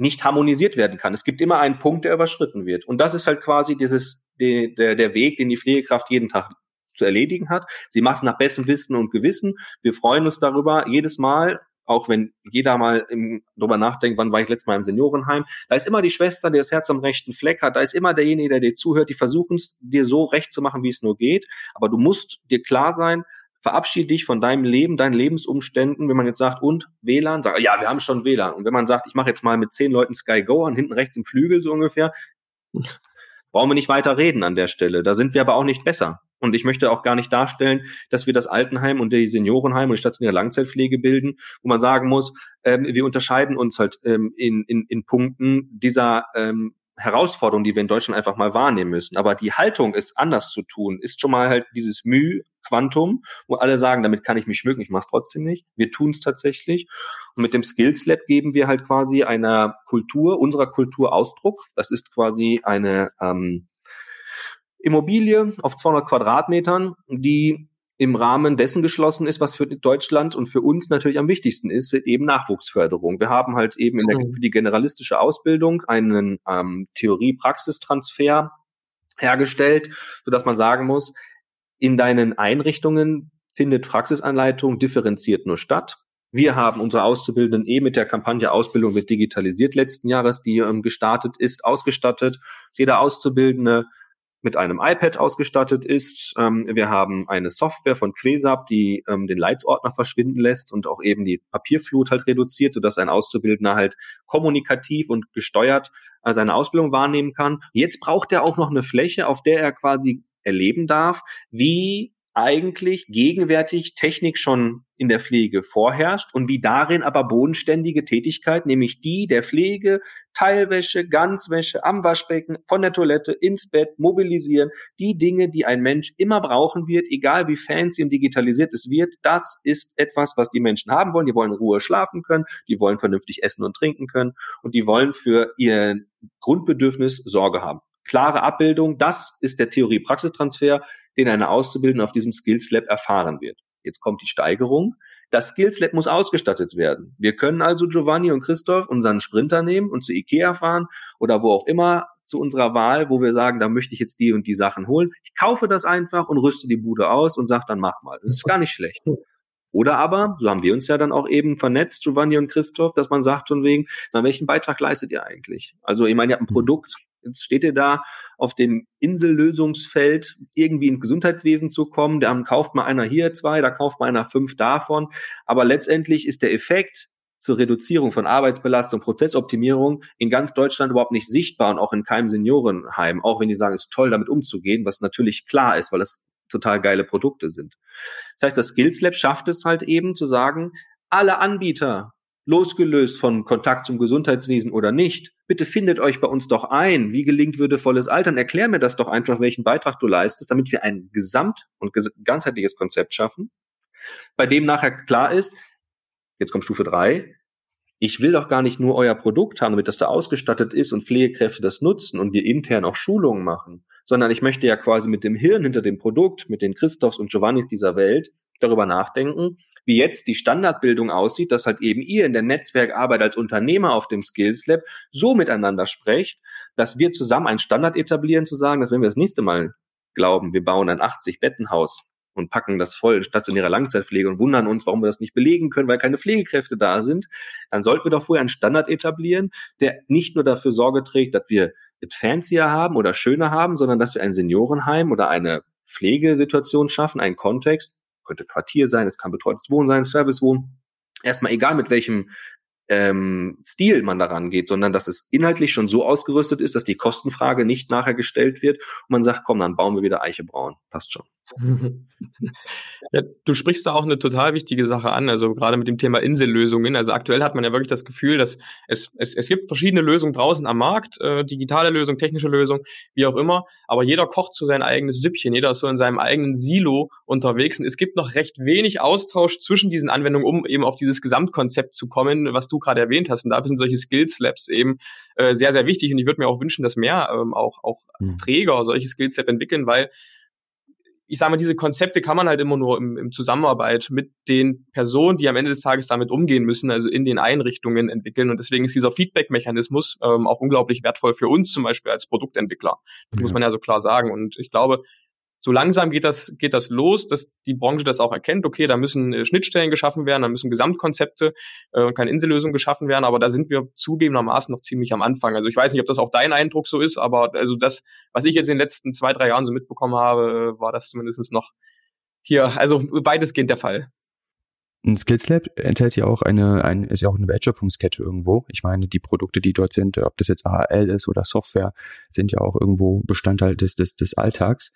Speaker 1: nicht harmonisiert werden kann. Es gibt immer einen Punkt, der überschritten wird. Und das ist halt quasi dieses, de, der, der Weg, den die Pflegekraft jeden Tag zu erledigen hat. Sie macht es nach bestem Wissen und Gewissen. Wir freuen uns darüber jedes Mal, auch wenn jeder mal im, darüber nachdenkt, wann war ich letztes Mal im Seniorenheim. Da ist immer die Schwester, die das Herz am rechten Fleck hat. Da ist immer derjenige, der dir zuhört. Die versuchen es dir so recht zu machen, wie es nur geht. Aber du musst dir klar sein, verabschiede dich von deinem Leben, deinen Lebensumständen. Wenn man jetzt sagt, und WLAN, sag, ja, wir haben schon WLAN. Und wenn man sagt, ich mache jetzt mal mit zehn Leuten Sky Go an, hinten rechts im Flügel so ungefähr, brauchen wir nicht weiter reden an der Stelle. Da sind wir aber auch nicht besser. Und ich möchte auch gar nicht darstellen, dass wir das Altenheim und die Seniorenheim und die stationäre Langzeitpflege bilden, wo man sagen muss, ähm, wir unterscheiden uns halt ähm, in, in, in Punkten dieser ähm, Herausforderung, die wir in Deutschland einfach mal wahrnehmen müssen. Aber die Haltung, es anders zu tun, ist schon mal halt dieses Mühe, Quantum, wo alle sagen, damit kann ich mich schmücken, ich mache es trotzdem nicht. Wir tun es tatsächlich. Und mit dem Skills Lab geben wir halt quasi einer Kultur, unserer Kultur Ausdruck. Das ist quasi eine ähm, Immobilie auf 200 Quadratmetern, die im Rahmen dessen geschlossen ist, was für Deutschland und für uns natürlich am wichtigsten ist, eben Nachwuchsförderung. Wir haben halt eben in der, mhm. für die generalistische Ausbildung einen ähm, Theorie-Praxistransfer hergestellt, so dass man sagen muss, in deinen Einrichtungen findet Praxisanleitung differenziert nur statt. Wir haben unsere Auszubildenden eh mit der Kampagne Ausbildung wird digitalisiert letzten Jahres, die ähm, gestartet ist, ausgestattet. Jeder Auszubildende mit einem iPad ausgestattet ist. Ähm, wir haben eine Software von Quesap, die ähm, den Leitsordner verschwinden lässt und auch eben die Papierflut halt reduziert, sodass ein Auszubildender halt kommunikativ und gesteuert äh, seine Ausbildung wahrnehmen kann. Jetzt braucht er auch noch eine Fläche, auf der er quasi erleben darf, wie eigentlich gegenwärtig Technik schon in der Pflege vorherrscht und wie darin aber bodenständige Tätigkeit, nämlich die der Pflege, Teilwäsche, Ganzwäsche, am Waschbecken, von der Toilette ins Bett, mobilisieren, die Dinge, die ein Mensch immer brauchen wird, egal wie fancy und digitalisiert es wird, das ist etwas, was die Menschen haben wollen. Die wollen Ruhe schlafen können, die wollen vernünftig essen und trinken können und die wollen für ihr Grundbedürfnis Sorge haben klare Abbildung. Das ist der Theorie-Praxistransfer, den eine Auszubildende auf diesem Skills Lab erfahren wird. Jetzt kommt die Steigerung. Das Skills Lab muss ausgestattet werden. Wir können also Giovanni und Christoph unseren Sprinter nehmen und zu Ikea fahren oder wo auch immer zu unserer Wahl, wo wir sagen, da möchte ich jetzt die und die Sachen holen. Ich kaufe das einfach und rüste die Bude aus und sage dann mach mal. Das ist gar nicht schlecht. Oder aber, so haben wir uns ja dann auch eben vernetzt, Giovanni und Christoph, dass man sagt von wegen, na, welchen Beitrag leistet ihr eigentlich? Also, ich meine, ihr habt ein Produkt, Jetzt steht ihr da auf dem Insellösungsfeld, irgendwie ins Gesundheitswesen zu kommen. Da kauft mal einer hier zwei, da kauft mal einer fünf davon. Aber letztendlich ist der Effekt zur Reduzierung von Arbeitsbelastung, Prozessoptimierung in ganz Deutschland überhaupt nicht sichtbar und auch in keinem Seniorenheim, auch wenn die sagen, es ist toll, damit umzugehen, was natürlich klar ist, weil das total geile Produkte sind. Das heißt, das Skills Lab schafft es halt eben zu sagen, alle Anbieter losgelöst von Kontakt zum Gesundheitswesen oder nicht, bitte findet euch bei uns doch ein. Wie gelingt würdevolles Altern? Erklär mir das doch einfach, welchen Beitrag du leistest, damit wir ein gesamt- und ganzheitliches Konzept schaffen, bei dem nachher klar ist, jetzt kommt Stufe drei, ich will doch gar nicht nur euer Produkt haben, damit das da ausgestattet ist und Pflegekräfte das nutzen und wir intern auch Schulungen machen, sondern ich möchte ja quasi mit dem Hirn hinter dem Produkt, mit den Christophs und Giovannis dieser Welt darüber nachdenken, wie jetzt die Standardbildung aussieht, dass halt eben ihr in der Netzwerkarbeit als Unternehmer auf dem Skills Lab so miteinander sprecht, dass wir zusammen einen Standard etablieren, zu sagen, dass wenn wir das nächste Mal glauben, wir bauen ein 80 Bettenhaus und packen das voll stationäre Langzeitpflege und wundern uns, warum wir das nicht belegen können, weil keine Pflegekräfte da sind, dann sollten wir doch vorher einen Standard etablieren, der nicht nur dafür Sorge trägt, dass wir es fancier haben oder schöner haben, sondern dass wir ein Seniorenheim oder eine Pflegesituation schaffen, einen Kontext, könnte Quartier sein, es kann betreutes Wohnen sein, Servicewohnen, erstmal egal mit welchem ähm, Stil man daran geht, sondern dass es inhaltlich schon so ausgerüstet ist, dass die Kostenfrage nicht nachher gestellt wird und man sagt, komm, dann bauen wir wieder Eiche braun. Passt schon.
Speaker 2: Ja, du sprichst da auch eine total wichtige Sache an, also gerade mit dem Thema Insellösungen. Also aktuell hat man ja wirklich das Gefühl, dass es, es, es gibt verschiedene Lösungen draußen am Markt, äh, digitale Lösung, technische Lösung, wie auch immer, aber jeder kocht so sein eigenes Süppchen, jeder ist so in seinem eigenen Silo unterwegs und es gibt noch recht wenig Austausch zwischen diesen Anwendungen, um eben auf dieses Gesamtkonzept zu kommen, was du gerade erwähnt hast. Und dafür sind solche Skills Labs eben äh, sehr, sehr wichtig und ich würde mir auch wünschen, dass mehr ähm, auch, auch mhm. Träger solche Skills Labs entwickeln, weil ich sage mal, diese Konzepte kann man halt immer nur im, im Zusammenarbeit mit den Personen, die am Ende des Tages damit umgehen müssen, also in den Einrichtungen entwickeln. Und deswegen ist dieser Feedback-Mechanismus ähm, auch unglaublich wertvoll für uns zum Beispiel als Produktentwickler. Das ja. muss man ja so klar sagen. Und ich glaube, so langsam geht das, geht das los, dass die Branche das auch erkennt, okay, da müssen äh, Schnittstellen geschaffen werden, da müssen Gesamtkonzepte äh, und keine Insellösung geschaffen werden, aber da sind wir zugegebenermaßen noch ziemlich am Anfang. Also ich weiß nicht, ob das auch dein Eindruck so ist, aber also das, was ich jetzt in den letzten zwei, drei Jahren so mitbekommen habe, äh, war das zumindest noch hier, also weitestgehend der Fall.
Speaker 3: Ein Skills Lab enthält ja auch eine, ein, ist ja auch eine Wertschöpfungskette irgendwo. Ich meine, die Produkte, die dort sind, ob das jetzt AHL ist oder Software, sind ja auch irgendwo Bestandteil des, des, des Alltags.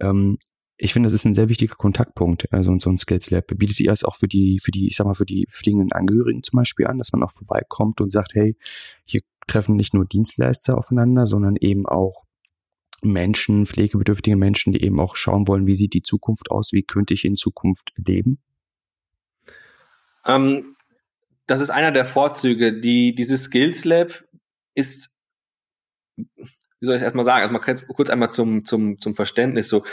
Speaker 3: Ähm, ich finde, das ist ein sehr wichtiger Kontaktpunkt, also so ein Skills Lab. Bietet ihr es auch für die, für die, ich sag mal, für die fliegenden Angehörigen zum Beispiel an, dass man auch vorbeikommt und sagt, hey, hier treffen nicht nur Dienstleister aufeinander, sondern eben auch Menschen, pflegebedürftige Menschen, die eben auch schauen wollen, wie sieht die Zukunft aus, wie könnte ich in Zukunft leben?
Speaker 1: Ähm, das ist einer der Vorzüge. Die, dieses Skills Lab ist wie soll ich erstmal sagen, also mal kurz einmal zum, zum, zum Verständnis. So,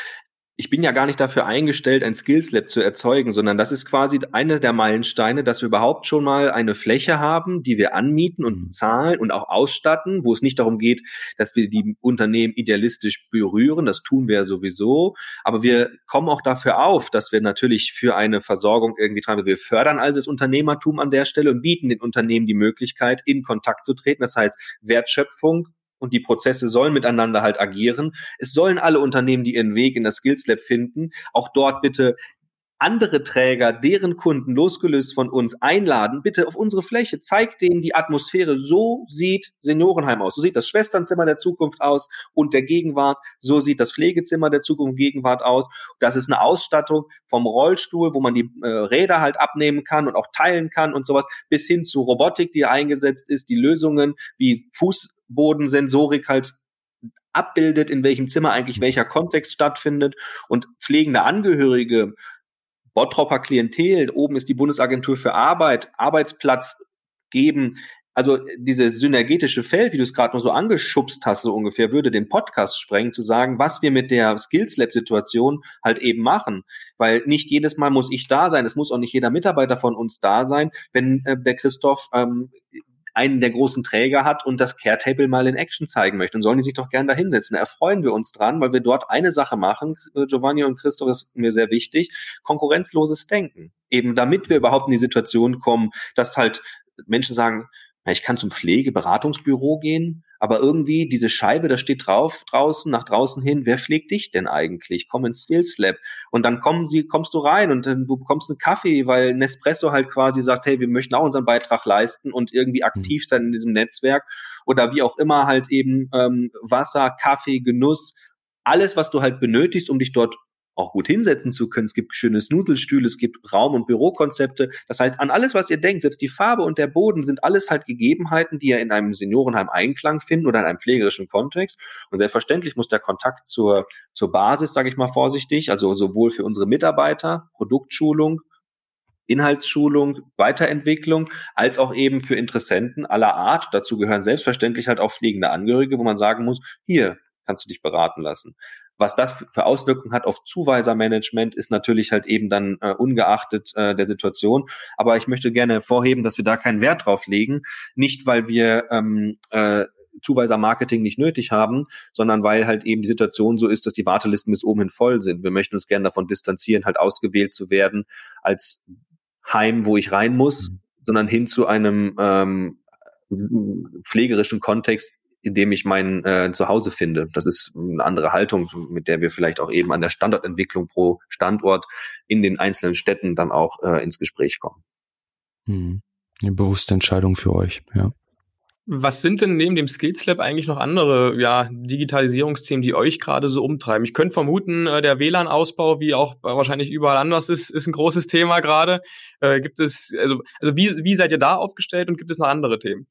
Speaker 1: ich bin ja gar nicht dafür eingestellt, ein Skills Lab zu erzeugen, sondern das ist quasi eine der Meilensteine, dass wir überhaupt schon mal eine Fläche haben, die wir anmieten und bezahlen und auch ausstatten, wo es nicht darum geht, dass wir die Unternehmen idealistisch berühren, das tun wir ja sowieso, aber wir kommen auch dafür auf, dass wir natürlich für eine Versorgung irgendwie treiben. Wir fördern also das Unternehmertum an der Stelle und bieten den Unternehmen die Möglichkeit, in Kontakt zu treten. Das heißt, Wertschöpfung und die Prozesse sollen miteinander halt agieren. Es sollen alle Unternehmen, die ihren Weg in das Skills Lab finden, auch dort bitte andere Träger, deren Kunden losgelöst von uns einladen, bitte auf unsere Fläche, zeigt denen die Atmosphäre. So sieht Seniorenheim aus. So sieht das Schwesternzimmer der Zukunft aus und der Gegenwart. So sieht das Pflegezimmer der Zukunft Gegenwart aus. Das ist eine Ausstattung vom Rollstuhl, wo man die äh, Räder halt abnehmen kann und auch teilen kann und sowas, bis hin zu Robotik, die eingesetzt ist, die Lösungen wie Fuß Bodensensorik halt abbildet, in welchem Zimmer eigentlich welcher Kontext stattfindet und pflegende Angehörige, Bottropper Klientel, oben ist die Bundesagentur für Arbeit, Arbeitsplatz geben. Also dieses synergetische Feld, wie du es gerade nur so angeschubst hast, so ungefähr, würde den Podcast sprengen, zu sagen, was wir mit der Skills Lab Situation halt eben machen. Weil nicht jedes Mal muss ich da sein, es muss auch nicht jeder Mitarbeiter von uns da sein, wenn äh, der Christoph ähm, einen der großen Träger hat und das Caretable mal in Action zeigen möchte. Und sollen die sich doch gerne da hinsetzen. Da erfreuen wir uns dran, weil wir dort eine Sache machen, Giovanni und Christoph ist mir sehr wichtig, konkurrenzloses Denken. Eben damit wir überhaupt in die Situation kommen, dass halt Menschen sagen, ich kann zum Pflegeberatungsbüro gehen, aber irgendwie diese Scheibe, da steht drauf draußen, nach draußen hin, wer pflegt dich denn eigentlich? Komm ins Skills Lab. Und dann kommen sie, kommst du rein und dann du bekommst einen Kaffee, weil Nespresso halt quasi sagt, hey, wir möchten auch unseren Beitrag leisten und irgendwie mhm. aktiv sein in diesem Netzwerk. Oder wie auch immer halt eben ähm, Wasser, Kaffee, Genuss, alles, was du halt benötigst, um dich dort auch gut hinsetzen zu können. Es gibt schöne Snuselstühle, es gibt Raum- und Bürokonzepte. Das heißt, an alles, was ihr denkt, selbst die Farbe und der Boden sind alles halt Gegebenheiten, die ihr in einem Seniorenheim Einklang finden oder in einem pflegerischen Kontext. Und selbstverständlich muss der Kontakt zur, zur Basis, sage ich mal vorsichtig, also sowohl für unsere Mitarbeiter, Produktschulung, Inhaltsschulung, Weiterentwicklung, als auch eben für Interessenten aller Art. Dazu gehören selbstverständlich halt auch pflegende Angehörige, wo man sagen muss, hier kannst du dich beraten lassen. Was das für Auswirkungen hat auf Zuweisermanagement, ist natürlich halt eben dann äh, ungeachtet äh, der Situation. Aber ich möchte gerne hervorheben, dass wir da keinen Wert drauf legen. Nicht, weil wir ähm, äh, Zuweiser-Marketing nicht nötig haben, sondern weil halt eben die Situation so ist, dass die Wartelisten bis oben hin voll sind. Wir möchten uns gerne davon distanzieren, halt ausgewählt zu werden als Heim, wo ich rein muss, mhm. sondern hin zu einem ähm, pflegerischen Kontext, in dem ich mein äh, Zuhause finde. Das ist eine andere Haltung, mit der wir vielleicht auch eben an der Standortentwicklung pro Standort in den einzelnen Städten dann auch äh, ins Gespräch kommen.
Speaker 3: Hm. Eine bewusste Entscheidung für euch, ja.
Speaker 2: Was sind denn neben dem Skills Lab eigentlich noch andere ja, Digitalisierungsthemen, die euch gerade so umtreiben? Ich könnte vermuten, äh, der WLAN-Ausbau, wie auch wahrscheinlich überall anders ist, ist ein großes Thema gerade. Äh, gibt es, also, also wie, wie seid ihr da aufgestellt und gibt es noch andere Themen?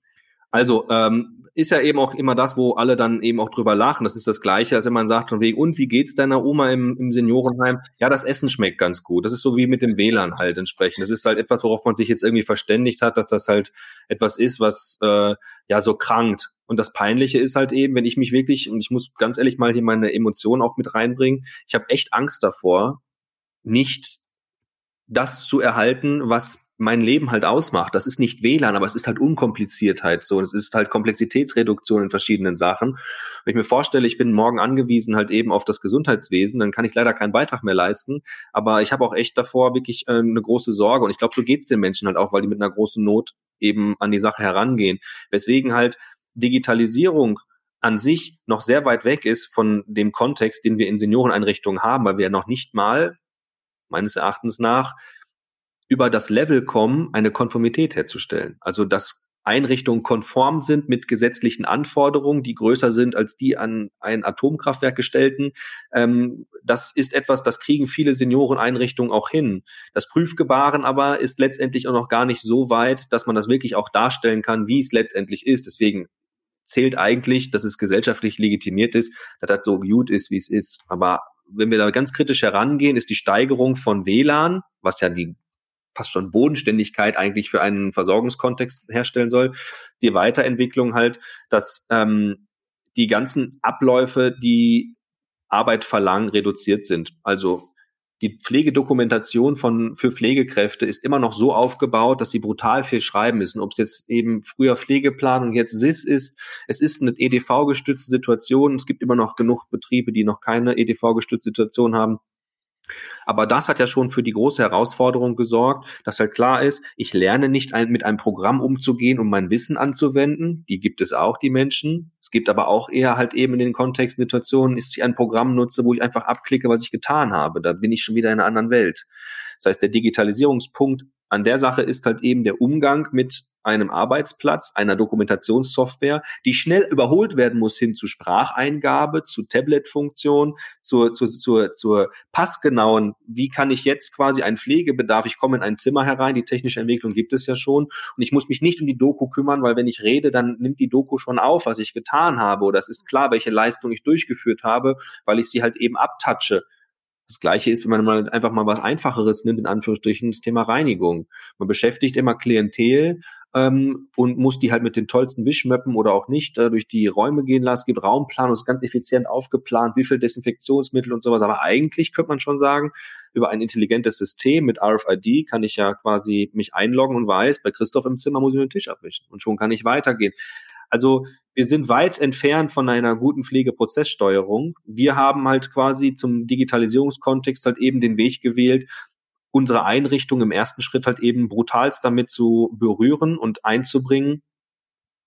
Speaker 1: Also ähm, ist ja eben auch immer das, wo alle dann eben auch drüber lachen. Das ist das Gleiche, als wenn man sagt, und wie, geht's deiner Oma im, im Seniorenheim? Ja, das Essen schmeckt ganz gut. Das ist so wie mit dem WLAN halt entsprechend. Das ist halt etwas, worauf man sich jetzt irgendwie verständigt hat, dass das halt etwas ist, was äh, ja so krankt. Und das Peinliche ist halt eben, wenn ich mich wirklich, und ich muss ganz ehrlich mal hier meine Emotionen auch mit reinbringen, ich habe echt Angst davor, nicht das zu erhalten, was mein Leben halt ausmacht. Das ist nicht WLAN, aber es ist halt Unkompliziertheit so. Es ist halt Komplexitätsreduktion in verschiedenen Sachen. Wenn ich mir vorstelle, ich bin morgen angewiesen halt eben auf das Gesundheitswesen, dann kann ich leider keinen Beitrag mehr leisten. Aber ich habe auch echt davor wirklich äh, eine große Sorge. Und ich glaube, so geht's den Menschen halt auch, weil die mit einer großen Not eben an die Sache herangehen. Weswegen halt Digitalisierung an sich noch sehr weit weg ist von dem Kontext, den wir in Senioreneinrichtungen haben, weil wir ja noch nicht mal meines Erachtens nach über das Level kommen, eine Konformität herzustellen. Also dass Einrichtungen konform sind mit gesetzlichen Anforderungen, die größer sind als die an ein Atomkraftwerk gestellten. Ähm, das ist etwas, das kriegen viele Senioreneinrichtungen auch hin. Das Prüfgebaren aber ist letztendlich auch noch gar nicht so weit, dass man das wirklich auch darstellen kann, wie es letztendlich ist. Deswegen zählt eigentlich, dass es gesellschaftlich legitimiert ist, dass das so gut ist, wie es ist. Aber wenn wir da ganz kritisch herangehen, ist die Steigerung von WLAN, was ja die fast schon Bodenständigkeit eigentlich für einen Versorgungskontext herstellen soll. Die Weiterentwicklung halt, dass ähm, die ganzen Abläufe, die Arbeit verlangen, reduziert sind. Also die Pflegedokumentation von, für Pflegekräfte ist immer noch so aufgebaut, dass sie brutal viel schreiben müssen. Ob es jetzt eben früher Pflegeplan und jetzt SIS ist. Es ist eine EDV-gestützte Situation. Es gibt immer noch genug Betriebe, die noch keine EDV-gestützte Situation haben. Aber das hat ja schon für die große Herausforderung gesorgt, dass halt klar ist, ich lerne nicht ein, mit einem Programm umzugehen, um mein Wissen anzuwenden. Die gibt es auch, die Menschen. Es gibt aber auch eher halt eben in den Kontextsituationen, ist ich ein Programm nutze, wo ich einfach abklicke, was ich getan habe. Da bin ich schon wieder in einer anderen Welt. Das heißt, der Digitalisierungspunkt an der Sache ist halt eben der Umgang mit einem Arbeitsplatz, einer Dokumentationssoftware, die schnell überholt werden muss hin zu Spracheingabe, zu Tablet-Funktion, zur, zur, zur, zur passgenauen, wie kann ich jetzt quasi ein Pflegebedarf, ich komme in ein Zimmer herein, die technische Entwicklung gibt es ja schon und ich muss mich nicht um die Doku kümmern, weil wenn ich rede, dann nimmt die Doku schon auf, was ich getan habe oder es ist klar, welche Leistung ich durchgeführt habe, weil ich sie halt eben abtatsche. Das gleiche ist, wenn man mal einfach mal was Einfacheres nimmt, in Anführungsstrichen, das Thema Reinigung. Man beschäftigt immer Klientel ähm, und muss die halt mit den tollsten Wischmöppen oder auch nicht äh, durch die Räume gehen lassen. Es gibt Raumplanung, es ist ganz effizient aufgeplant, wie viel Desinfektionsmittel und sowas. Aber eigentlich könnte man schon sagen, über ein intelligentes System mit RFID kann ich ja quasi mich einloggen und weiß, bei Christoph im Zimmer muss ich den Tisch abwischen und schon kann ich weitergehen. Also wir sind weit entfernt von einer guten Pflegeprozesssteuerung. Wir haben halt quasi zum Digitalisierungskontext halt eben den Weg gewählt, unsere Einrichtung im ersten Schritt halt eben brutalst damit zu berühren und einzubringen,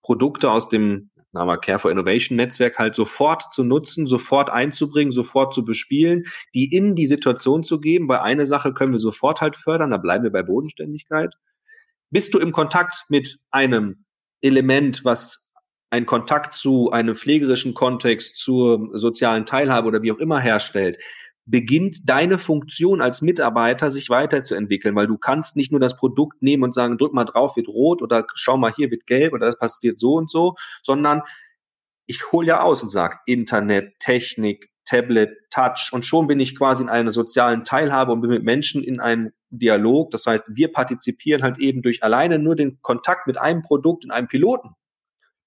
Speaker 1: Produkte aus dem haben wir Care for Innovation Netzwerk halt sofort zu nutzen, sofort einzubringen, sofort zu bespielen, die in die Situation zu geben, weil eine Sache können wir sofort halt fördern, da bleiben wir bei Bodenständigkeit. Bist du im Kontakt mit einem Element, was ein Kontakt zu einem pflegerischen Kontext, zur sozialen Teilhabe oder wie auch immer herstellt, beginnt deine Funktion als Mitarbeiter sich weiterzuentwickeln, weil du kannst nicht nur das Produkt nehmen und sagen, drück mal drauf, wird rot oder schau mal hier wird gelb oder das passiert so und so, sondern ich hole ja aus und sage Internet, Technik, Tablet, Touch und schon bin ich quasi in einer sozialen Teilhabe und bin mit Menschen in einem Dialog. Das heißt, wir partizipieren halt eben durch alleine nur den Kontakt mit einem Produkt in einem Piloten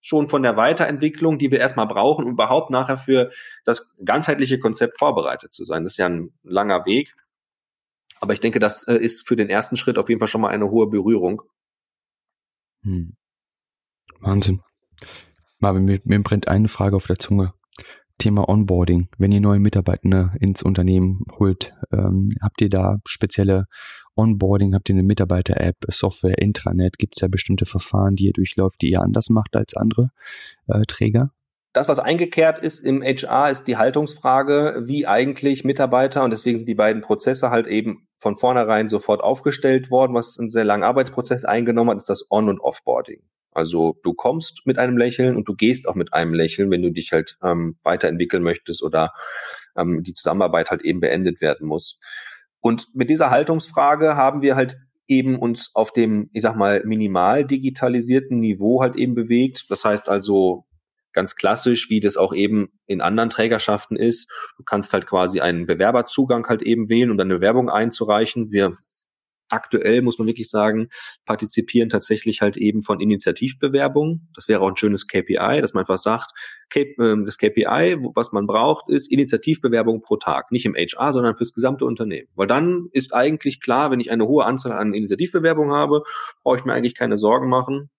Speaker 1: schon von der Weiterentwicklung, die wir erstmal brauchen, um überhaupt nachher für das ganzheitliche Konzept vorbereitet zu sein. Das ist ja ein langer Weg. Aber ich denke, das äh, ist für den ersten Schritt auf jeden Fall schon mal eine hohe Berührung.
Speaker 3: Hm. Wahnsinn. Marvin, mir, mir brennt eine Frage auf der Zunge. Thema Onboarding. Wenn ihr neue Mitarbeiter ins Unternehmen holt, ähm, habt ihr da spezielle Onboarding? Habt ihr eine Mitarbeiter-App, Software, Intranet? Gibt es da bestimmte Verfahren, die ihr durchläuft, die ihr anders macht als andere äh, Träger?
Speaker 1: Das, was eingekehrt ist im HR, ist die Haltungsfrage, wie eigentlich Mitarbeiter, und deswegen sind die beiden Prozesse halt eben von vornherein sofort aufgestellt worden, was einen sehr langen Arbeitsprozess eingenommen hat, ist das On- und Offboarding. Also du kommst mit einem Lächeln und du gehst auch mit einem Lächeln, wenn du dich halt ähm, weiterentwickeln möchtest oder ähm, die Zusammenarbeit halt eben beendet werden muss. Und mit dieser Haltungsfrage haben wir halt eben uns auf dem, ich sag mal, minimal digitalisierten Niveau halt eben bewegt. Das heißt also ganz klassisch, wie das auch eben in anderen Trägerschaften ist. Du kannst halt quasi einen Bewerberzugang halt eben wählen, um deine Werbung einzureichen. Wir aktuell, muss man wirklich sagen, partizipieren tatsächlich halt eben von Initiativbewerbungen. Das wäre auch ein schönes KPI, dass man einfach sagt, ähm, das KPI, was man braucht, ist Initiativbewerbung pro Tag. Nicht im HR, sondern fürs gesamte Unternehmen. Weil dann ist eigentlich klar, wenn ich eine hohe Anzahl an Initiativbewerbungen habe, brauche ich mir eigentlich keine Sorgen machen.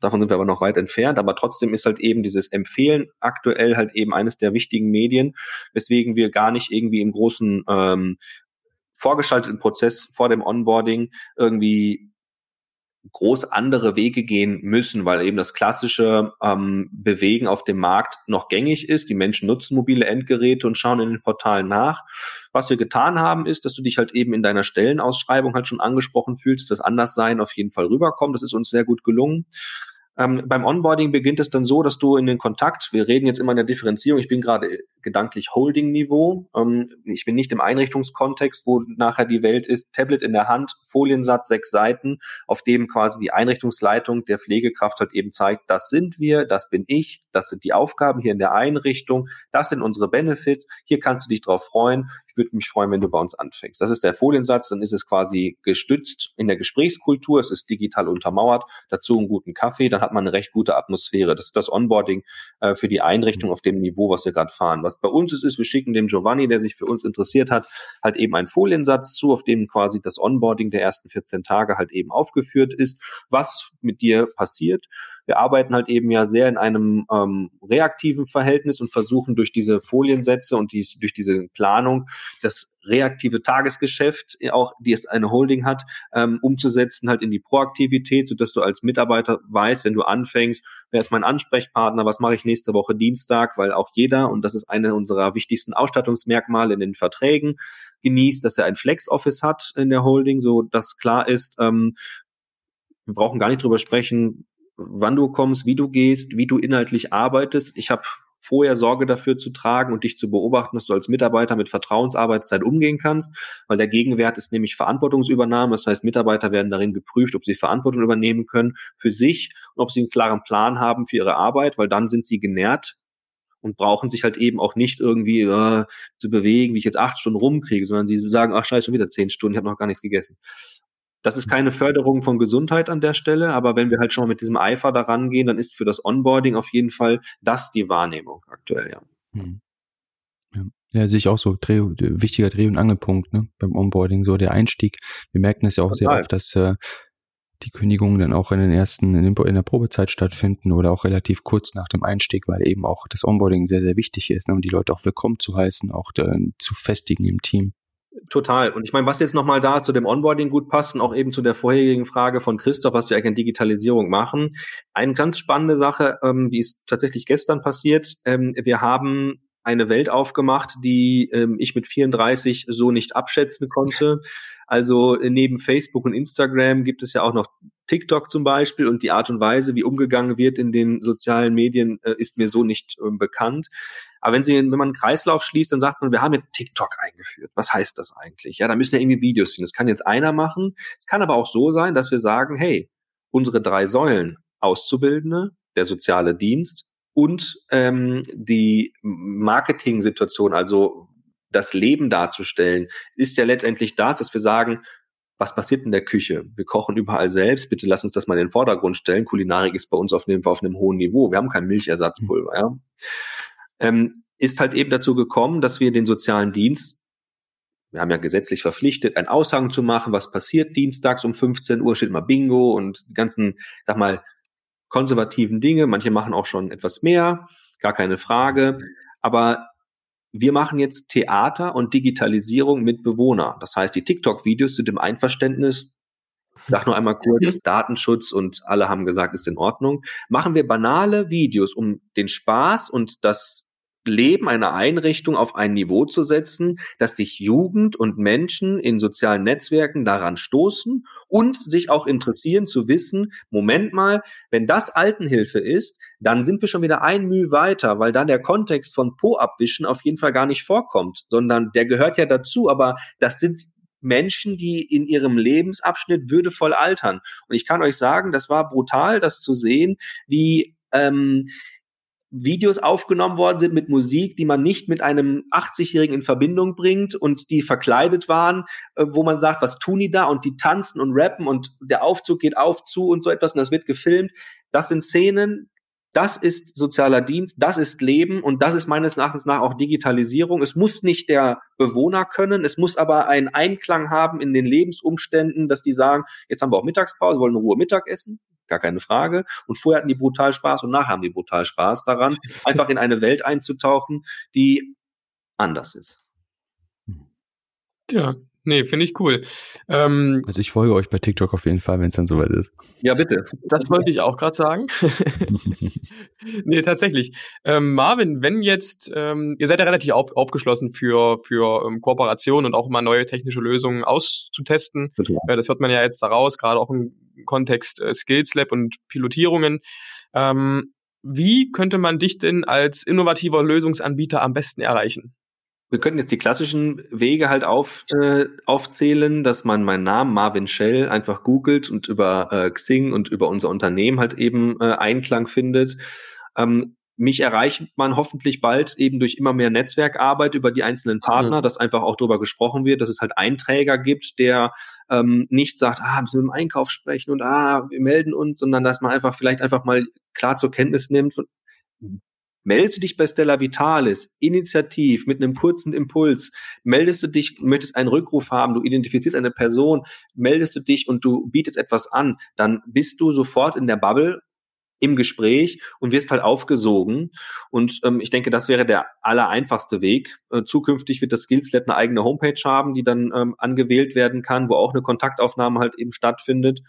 Speaker 1: Davon sind wir aber noch weit entfernt, aber trotzdem ist halt eben dieses Empfehlen aktuell halt eben eines der wichtigen Medien, weswegen wir gar nicht irgendwie im großen ähm, vorgeschalteten Prozess vor dem Onboarding irgendwie groß andere Wege gehen müssen, weil eben das klassische ähm, Bewegen auf dem Markt noch gängig ist. Die Menschen nutzen mobile Endgeräte und schauen in den Portalen nach. Was wir getan haben, ist, dass du dich halt eben in deiner Stellenausschreibung halt schon angesprochen fühlst, dass Anderssein auf jeden Fall rüberkommt. Das ist uns sehr gut gelungen. Ähm, beim Onboarding beginnt es dann so, dass du in den Kontakt, wir reden jetzt immer in der Differenzierung, ich bin gerade gedanklich Holding-Niveau, ähm, ich bin nicht im Einrichtungskontext, wo nachher die Welt ist, Tablet in der Hand, Foliensatz, sechs Seiten, auf dem quasi die Einrichtungsleitung der Pflegekraft halt eben zeigt, das sind wir, das bin ich, das sind die Aufgaben hier in der Einrichtung, das sind unsere Benefits, hier kannst du dich drauf freuen, ich würde mich freuen, wenn du bei uns anfängst. Das ist der Foliensatz, dann ist es quasi gestützt in der Gesprächskultur, es ist digital untermauert, dazu einen guten Kaffee, dann hat man eine recht gute Atmosphäre. Das ist das Onboarding äh, für die Einrichtung auf dem Niveau, was wir gerade fahren. Was bei uns ist, ist, wir schicken dem Giovanni, der sich für uns interessiert hat, halt eben einen Foliensatz zu, auf dem quasi das Onboarding der ersten 14 Tage halt eben aufgeführt ist, was mit dir passiert. Wir arbeiten halt eben ja sehr in einem ähm, reaktiven Verhältnis und versuchen durch diese Foliensätze und die, durch diese Planung das reaktive Tagesgeschäft, äh, auch die es eine Holding hat, ähm, umzusetzen halt in die Proaktivität, so dass du als Mitarbeiter weißt, wenn du anfängst, wer ist mein Ansprechpartner, was mache ich nächste Woche Dienstag, weil auch jeder, und das ist eine unserer wichtigsten Ausstattungsmerkmale in den Verträgen, genießt, dass er ein Flex-Office hat in der Holding, so dass klar ist, ähm, wir brauchen gar nicht drüber sprechen, wann du kommst, wie du gehst, wie du inhaltlich arbeitest. Ich habe vorher Sorge dafür zu tragen und dich zu beobachten, dass du als Mitarbeiter mit Vertrauensarbeitszeit umgehen kannst, weil der Gegenwert ist nämlich Verantwortungsübernahme. Das heißt, Mitarbeiter werden darin geprüft, ob sie Verantwortung übernehmen können für sich und ob sie einen klaren Plan haben für ihre Arbeit, weil dann sind sie genährt und brauchen sich halt eben auch nicht irgendwie äh, zu bewegen, wie ich jetzt acht Stunden rumkriege, sondern sie sagen, ach scheiße, schon wieder zehn Stunden, ich habe noch gar nichts gegessen. Das ist keine Förderung von Gesundheit an der Stelle, aber wenn wir halt schon mal mit diesem Eifer daran gehen, dann ist für das Onboarding auf jeden Fall das die Wahrnehmung aktuell, ja.
Speaker 3: Hm. Ja, ja sehe ich auch so. Dreh, wichtiger Dreh- und Angelpunkt ne, beim Onboarding, so der Einstieg. Wir merken es ja auch Total. sehr oft, dass äh, die Kündigungen dann auch in den ersten, in, den, in, der Probezeit stattfinden oder auch relativ kurz nach dem Einstieg, weil eben auch das Onboarding sehr, sehr wichtig ist, ne, um die Leute auch willkommen zu heißen, auch äh, zu festigen im Team.
Speaker 1: Total. Und ich meine, was jetzt nochmal da zu dem Onboarding gut passt und auch eben zu der vorherigen Frage von Christoph, was wir eigentlich in Digitalisierung machen. Eine ganz spannende Sache, ähm, die ist tatsächlich gestern passiert. Ähm, wir haben eine Welt aufgemacht, die ähm, ich mit 34 so nicht abschätzen konnte. Also äh, neben Facebook und Instagram gibt es ja auch noch TikTok zum Beispiel und die Art und Weise, wie umgegangen wird in den sozialen Medien, äh, ist mir so nicht äh, bekannt. Aber wenn Sie, wenn man einen Kreislauf schließt, dann sagt man, wir haben jetzt TikTok eingeführt. Was heißt das eigentlich? Ja, da müssen ja irgendwie Videos hin. Das kann jetzt einer machen. Es kann aber auch so sein, dass wir sagen, hey, unsere drei Säulen, Auszubildende, der soziale Dienst und ähm, die Marketing-Situation, also das Leben darzustellen, ist ja letztendlich das, dass wir sagen, was passiert in der Küche? Wir kochen überall selbst. Bitte lass uns das mal in den Vordergrund stellen. Kulinarik ist bei uns auf einem, auf einem hohen Niveau. Wir haben kein Milchersatzpulver. Ja? Ähm, ist halt eben dazu gekommen, dass wir den sozialen Dienst wir haben ja gesetzlich verpflichtet, ein Aushang zu machen, was passiert dienstags um 15 Uhr, steht immer Bingo und die ganzen, sag mal, konservativen Dinge. Manche machen auch schon etwas mehr, gar keine Frage. Aber wir machen jetzt Theater und Digitalisierung mit Bewohner. Das heißt, die TikTok-Videos sind im Einverständnis. sag nur einmal kurz. Datenschutz und alle haben gesagt, ist in Ordnung. Machen wir banale Videos, um den Spaß und das Leben einer Einrichtung auf ein Niveau zu setzen, dass sich Jugend und Menschen in sozialen Netzwerken daran stoßen und sich auch interessieren zu wissen, Moment mal, wenn das Altenhilfe ist, dann sind wir schon wieder ein Mühe weiter, weil dann der Kontext von Po-Abwischen auf jeden Fall gar nicht vorkommt, sondern der gehört ja dazu, aber das sind Menschen, die in ihrem Lebensabschnitt würdevoll altern. Und ich kann euch sagen, das war brutal, das zu sehen, wie ähm, Videos aufgenommen worden sind mit Musik, die man nicht mit einem 80-Jährigen in Verbindung bringt und die verkleidet waren, äh, wo man sagt, was tun die da? Und die tanzen und rappen und der Aufzug geht auf zu und so etwas und das wird gefilmt. Das sind Szenen, das ist sozialer Dienst, das ist Leben und das ist meines Erachtens nach auch Digitalisierung. Es muss nicht der Bewohner können, es muss aber einen Einklang haben in den Lebensumständen, dass die sagen, jetzt haben wir auch Mittagspause, wollen in Ruhe Mittag essen, gar keine Frage. Und vorher hatten die brutal Spaß und nachher haben die brutal Spaß daran, einfach in eine Welt einzutauchen, die anders ist.
Speaker 2: Ja, Nee, finde ich cool. Ähm,
Speaker 3: also ich folge euch bei TikTok auf jeden Fall, wenn es dann soweit ist.
Speaker 2: Ja, bitte. Das wollte ich auch gerade sagen. nee, tatsächlich. Ähm, Marvin, wenn jetzt, ähm, ihr seid ja relativ auf, aufgeschlossen für, für ähm, Kooperation und auch immer neue technische Lösungen auszutesten. Äh, das hört man ja jetzt daraus, gerade auch im Kontext äh, Skills Lab und Pilotierungen. Ähm, wie könnte man dich denn als innovativer Lösungsanbieter am besten erreichen?
Speaker 1: Wir könnten jetzt die klassischen Wege halt auf, äh, aufzählen, dass man meinen Namen Marvin Shell einfach googelt und über äh, Xing und über unser Unternehmen halt eben äh, Einklang findet. Ähm, mich erreicht man hoffentlich bald eben durch immer mehr Netzwerkarbeit über die einzelnen Partner, mhm. dass einfach auch darüber gesprochen wird, dass es halt Einträger gibt, der ähm, nicht sagt, ah, müssen wir im Einkauf sprechen und ah, wir melden uns, sondern dass man einfach vielleicht einfach mal klar zur Kenntnis nimmt, Meldest du dich bei Stella Vitalis initiativ mit einem kurzen Impuls, meldest du dich, möchtest einen Rückruf haben, du identifizierst eine Person, meldest du dich und du bietest etwas an, dann bist du sofort in der Bubble im Gespräch und wirst halt aufgesogen. Und ähm, ich denke, das wäre der allereinfachste Weg. Äh, zukünftig wird das Skills Lab eine eigene Homepage haben, die dann ähm, angewählt werden kann, wo auch eine Kontaktaufnahme halt eben stattfindet.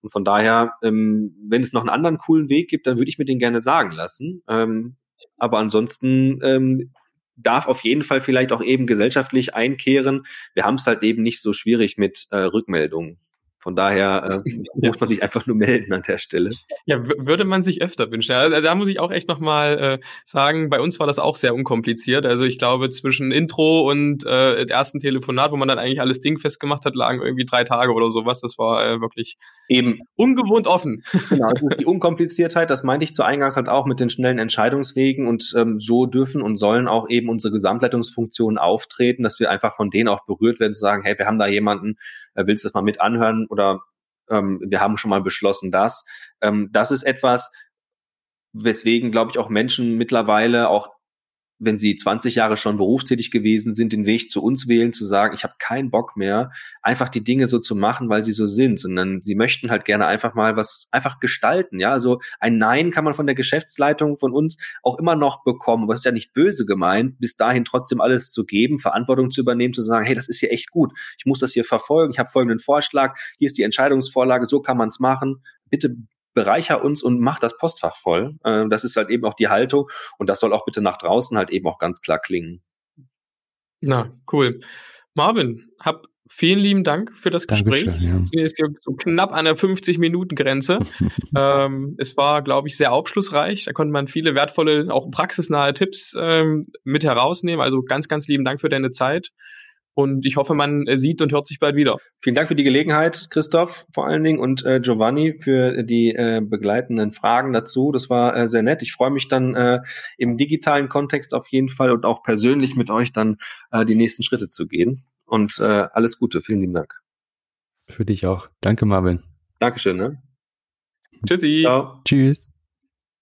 Speaker 1: Und von daher, ähm, wenn es noch einen anderen coolen Weg gibt, dann würde ich mir den gerne sagen lassen. Ähm, aber ansonsten ähm, darf auf jeden Fall vielleicht auch eben gesellschaftlich einkehren. Wir haben es halt eben nicht so schwierig mit äh, Rückmeldungen. Von daher äh, muss man sich einfach nur melden an der Stelle.
Speaker 2: Ja, würde man sich öfter wünschen. Also da muss ich auch echt nochmal äh, sagen, bei uns war das auch sehr unkompliziert. Also ich glaube, zwischen Intro und äh, ersten Telefonat, wo man dann eigentlich alles dingfest gemacht hat, lagen irgendwie drei Tage oder sowas. Das war äh, wirklich eben ungewohnt offen.
Speaker 1: Genau, die Unkompliziertheit, das meinte ich zu Eingangs halt auch mit den schnellen Entscheidungswegen und ähm, so dürfen und sollen auch eben unsere Gesamtleitungsfunktionen auftreten, dass wir einfach von denen auch berührt werden, zu sagen, hey, wir haben da jemanden, äh, willst du das mal mit anhören oder ähm, wir haben schon mal beschlossen das. Ähm, das ist etwas, weswegen, glaube ich, auch Menschen mittlerweile auch wenn sie 20 Jahre schon berufstätig gewesen sind, den Weg zu uns wählen, zu sagen, ich habe keinen Bock mehr, einfach die Dinge so zu machen, weil sie so sind, sondern sie möchten halt gerne einfach mal was einfach gestalten. Ja, also ein Nein kann man von der Geschäftsleitung von uns auch immer noch bekommen, aber es ist ja nicht böse gemeint, bis dahin trotzdem alles zu geben, Verantwortung zu übernehmen, zu sagen, hey, das ist hier echt gut, ich muss das hier verfolgen, ich habe folgenden Vorschlag, hier ist die Entscheidungsvorlage, so kann man es machen. Bitte bereicher uns und mach das Postfach voll. Äh, das ist halt eben auch die Haltung und das soll auch bitte nach draußen halt eben auch ganz klar klingen.
Speaker 2: Na, cool. Marvin, hab vielen lieben Dank für das Gespräch. Ja. Wir sind jetzt so knapp an der 50-Minuten-Grenze. ähm, es war, glaube ich, sehr aufschlussreich. Da konnte man viele wertvolle, auch praxisnahe Tipps ähm, mit herausnehmen. Also ganz, ganz lieben Dank für deine Zeit. Und ich hoffe, man äh, sieht und hört sich bald wieder.
Speaker 1: Vielen Dank für die Gelegenheit, Christoph vor allen Dingen und äh, Giovanni für die äh, begleitenden Fragen dazu. Das war äh, sehr nett. Ich freue mich dann äh, im digitalen Kontext auf jeden Fall und auch persönlich mit euch dann äh, die nächsten Schritte zu gehen. Und äh, alles Gute. Vielen lieben Dank.
Speaker 3: Für dich auch. Danke, Marvin.
Speaker 1: Dankeschön. Ne?
Speaker 2: Tschüssi.
Speaker 3: Ciao. Tschüss.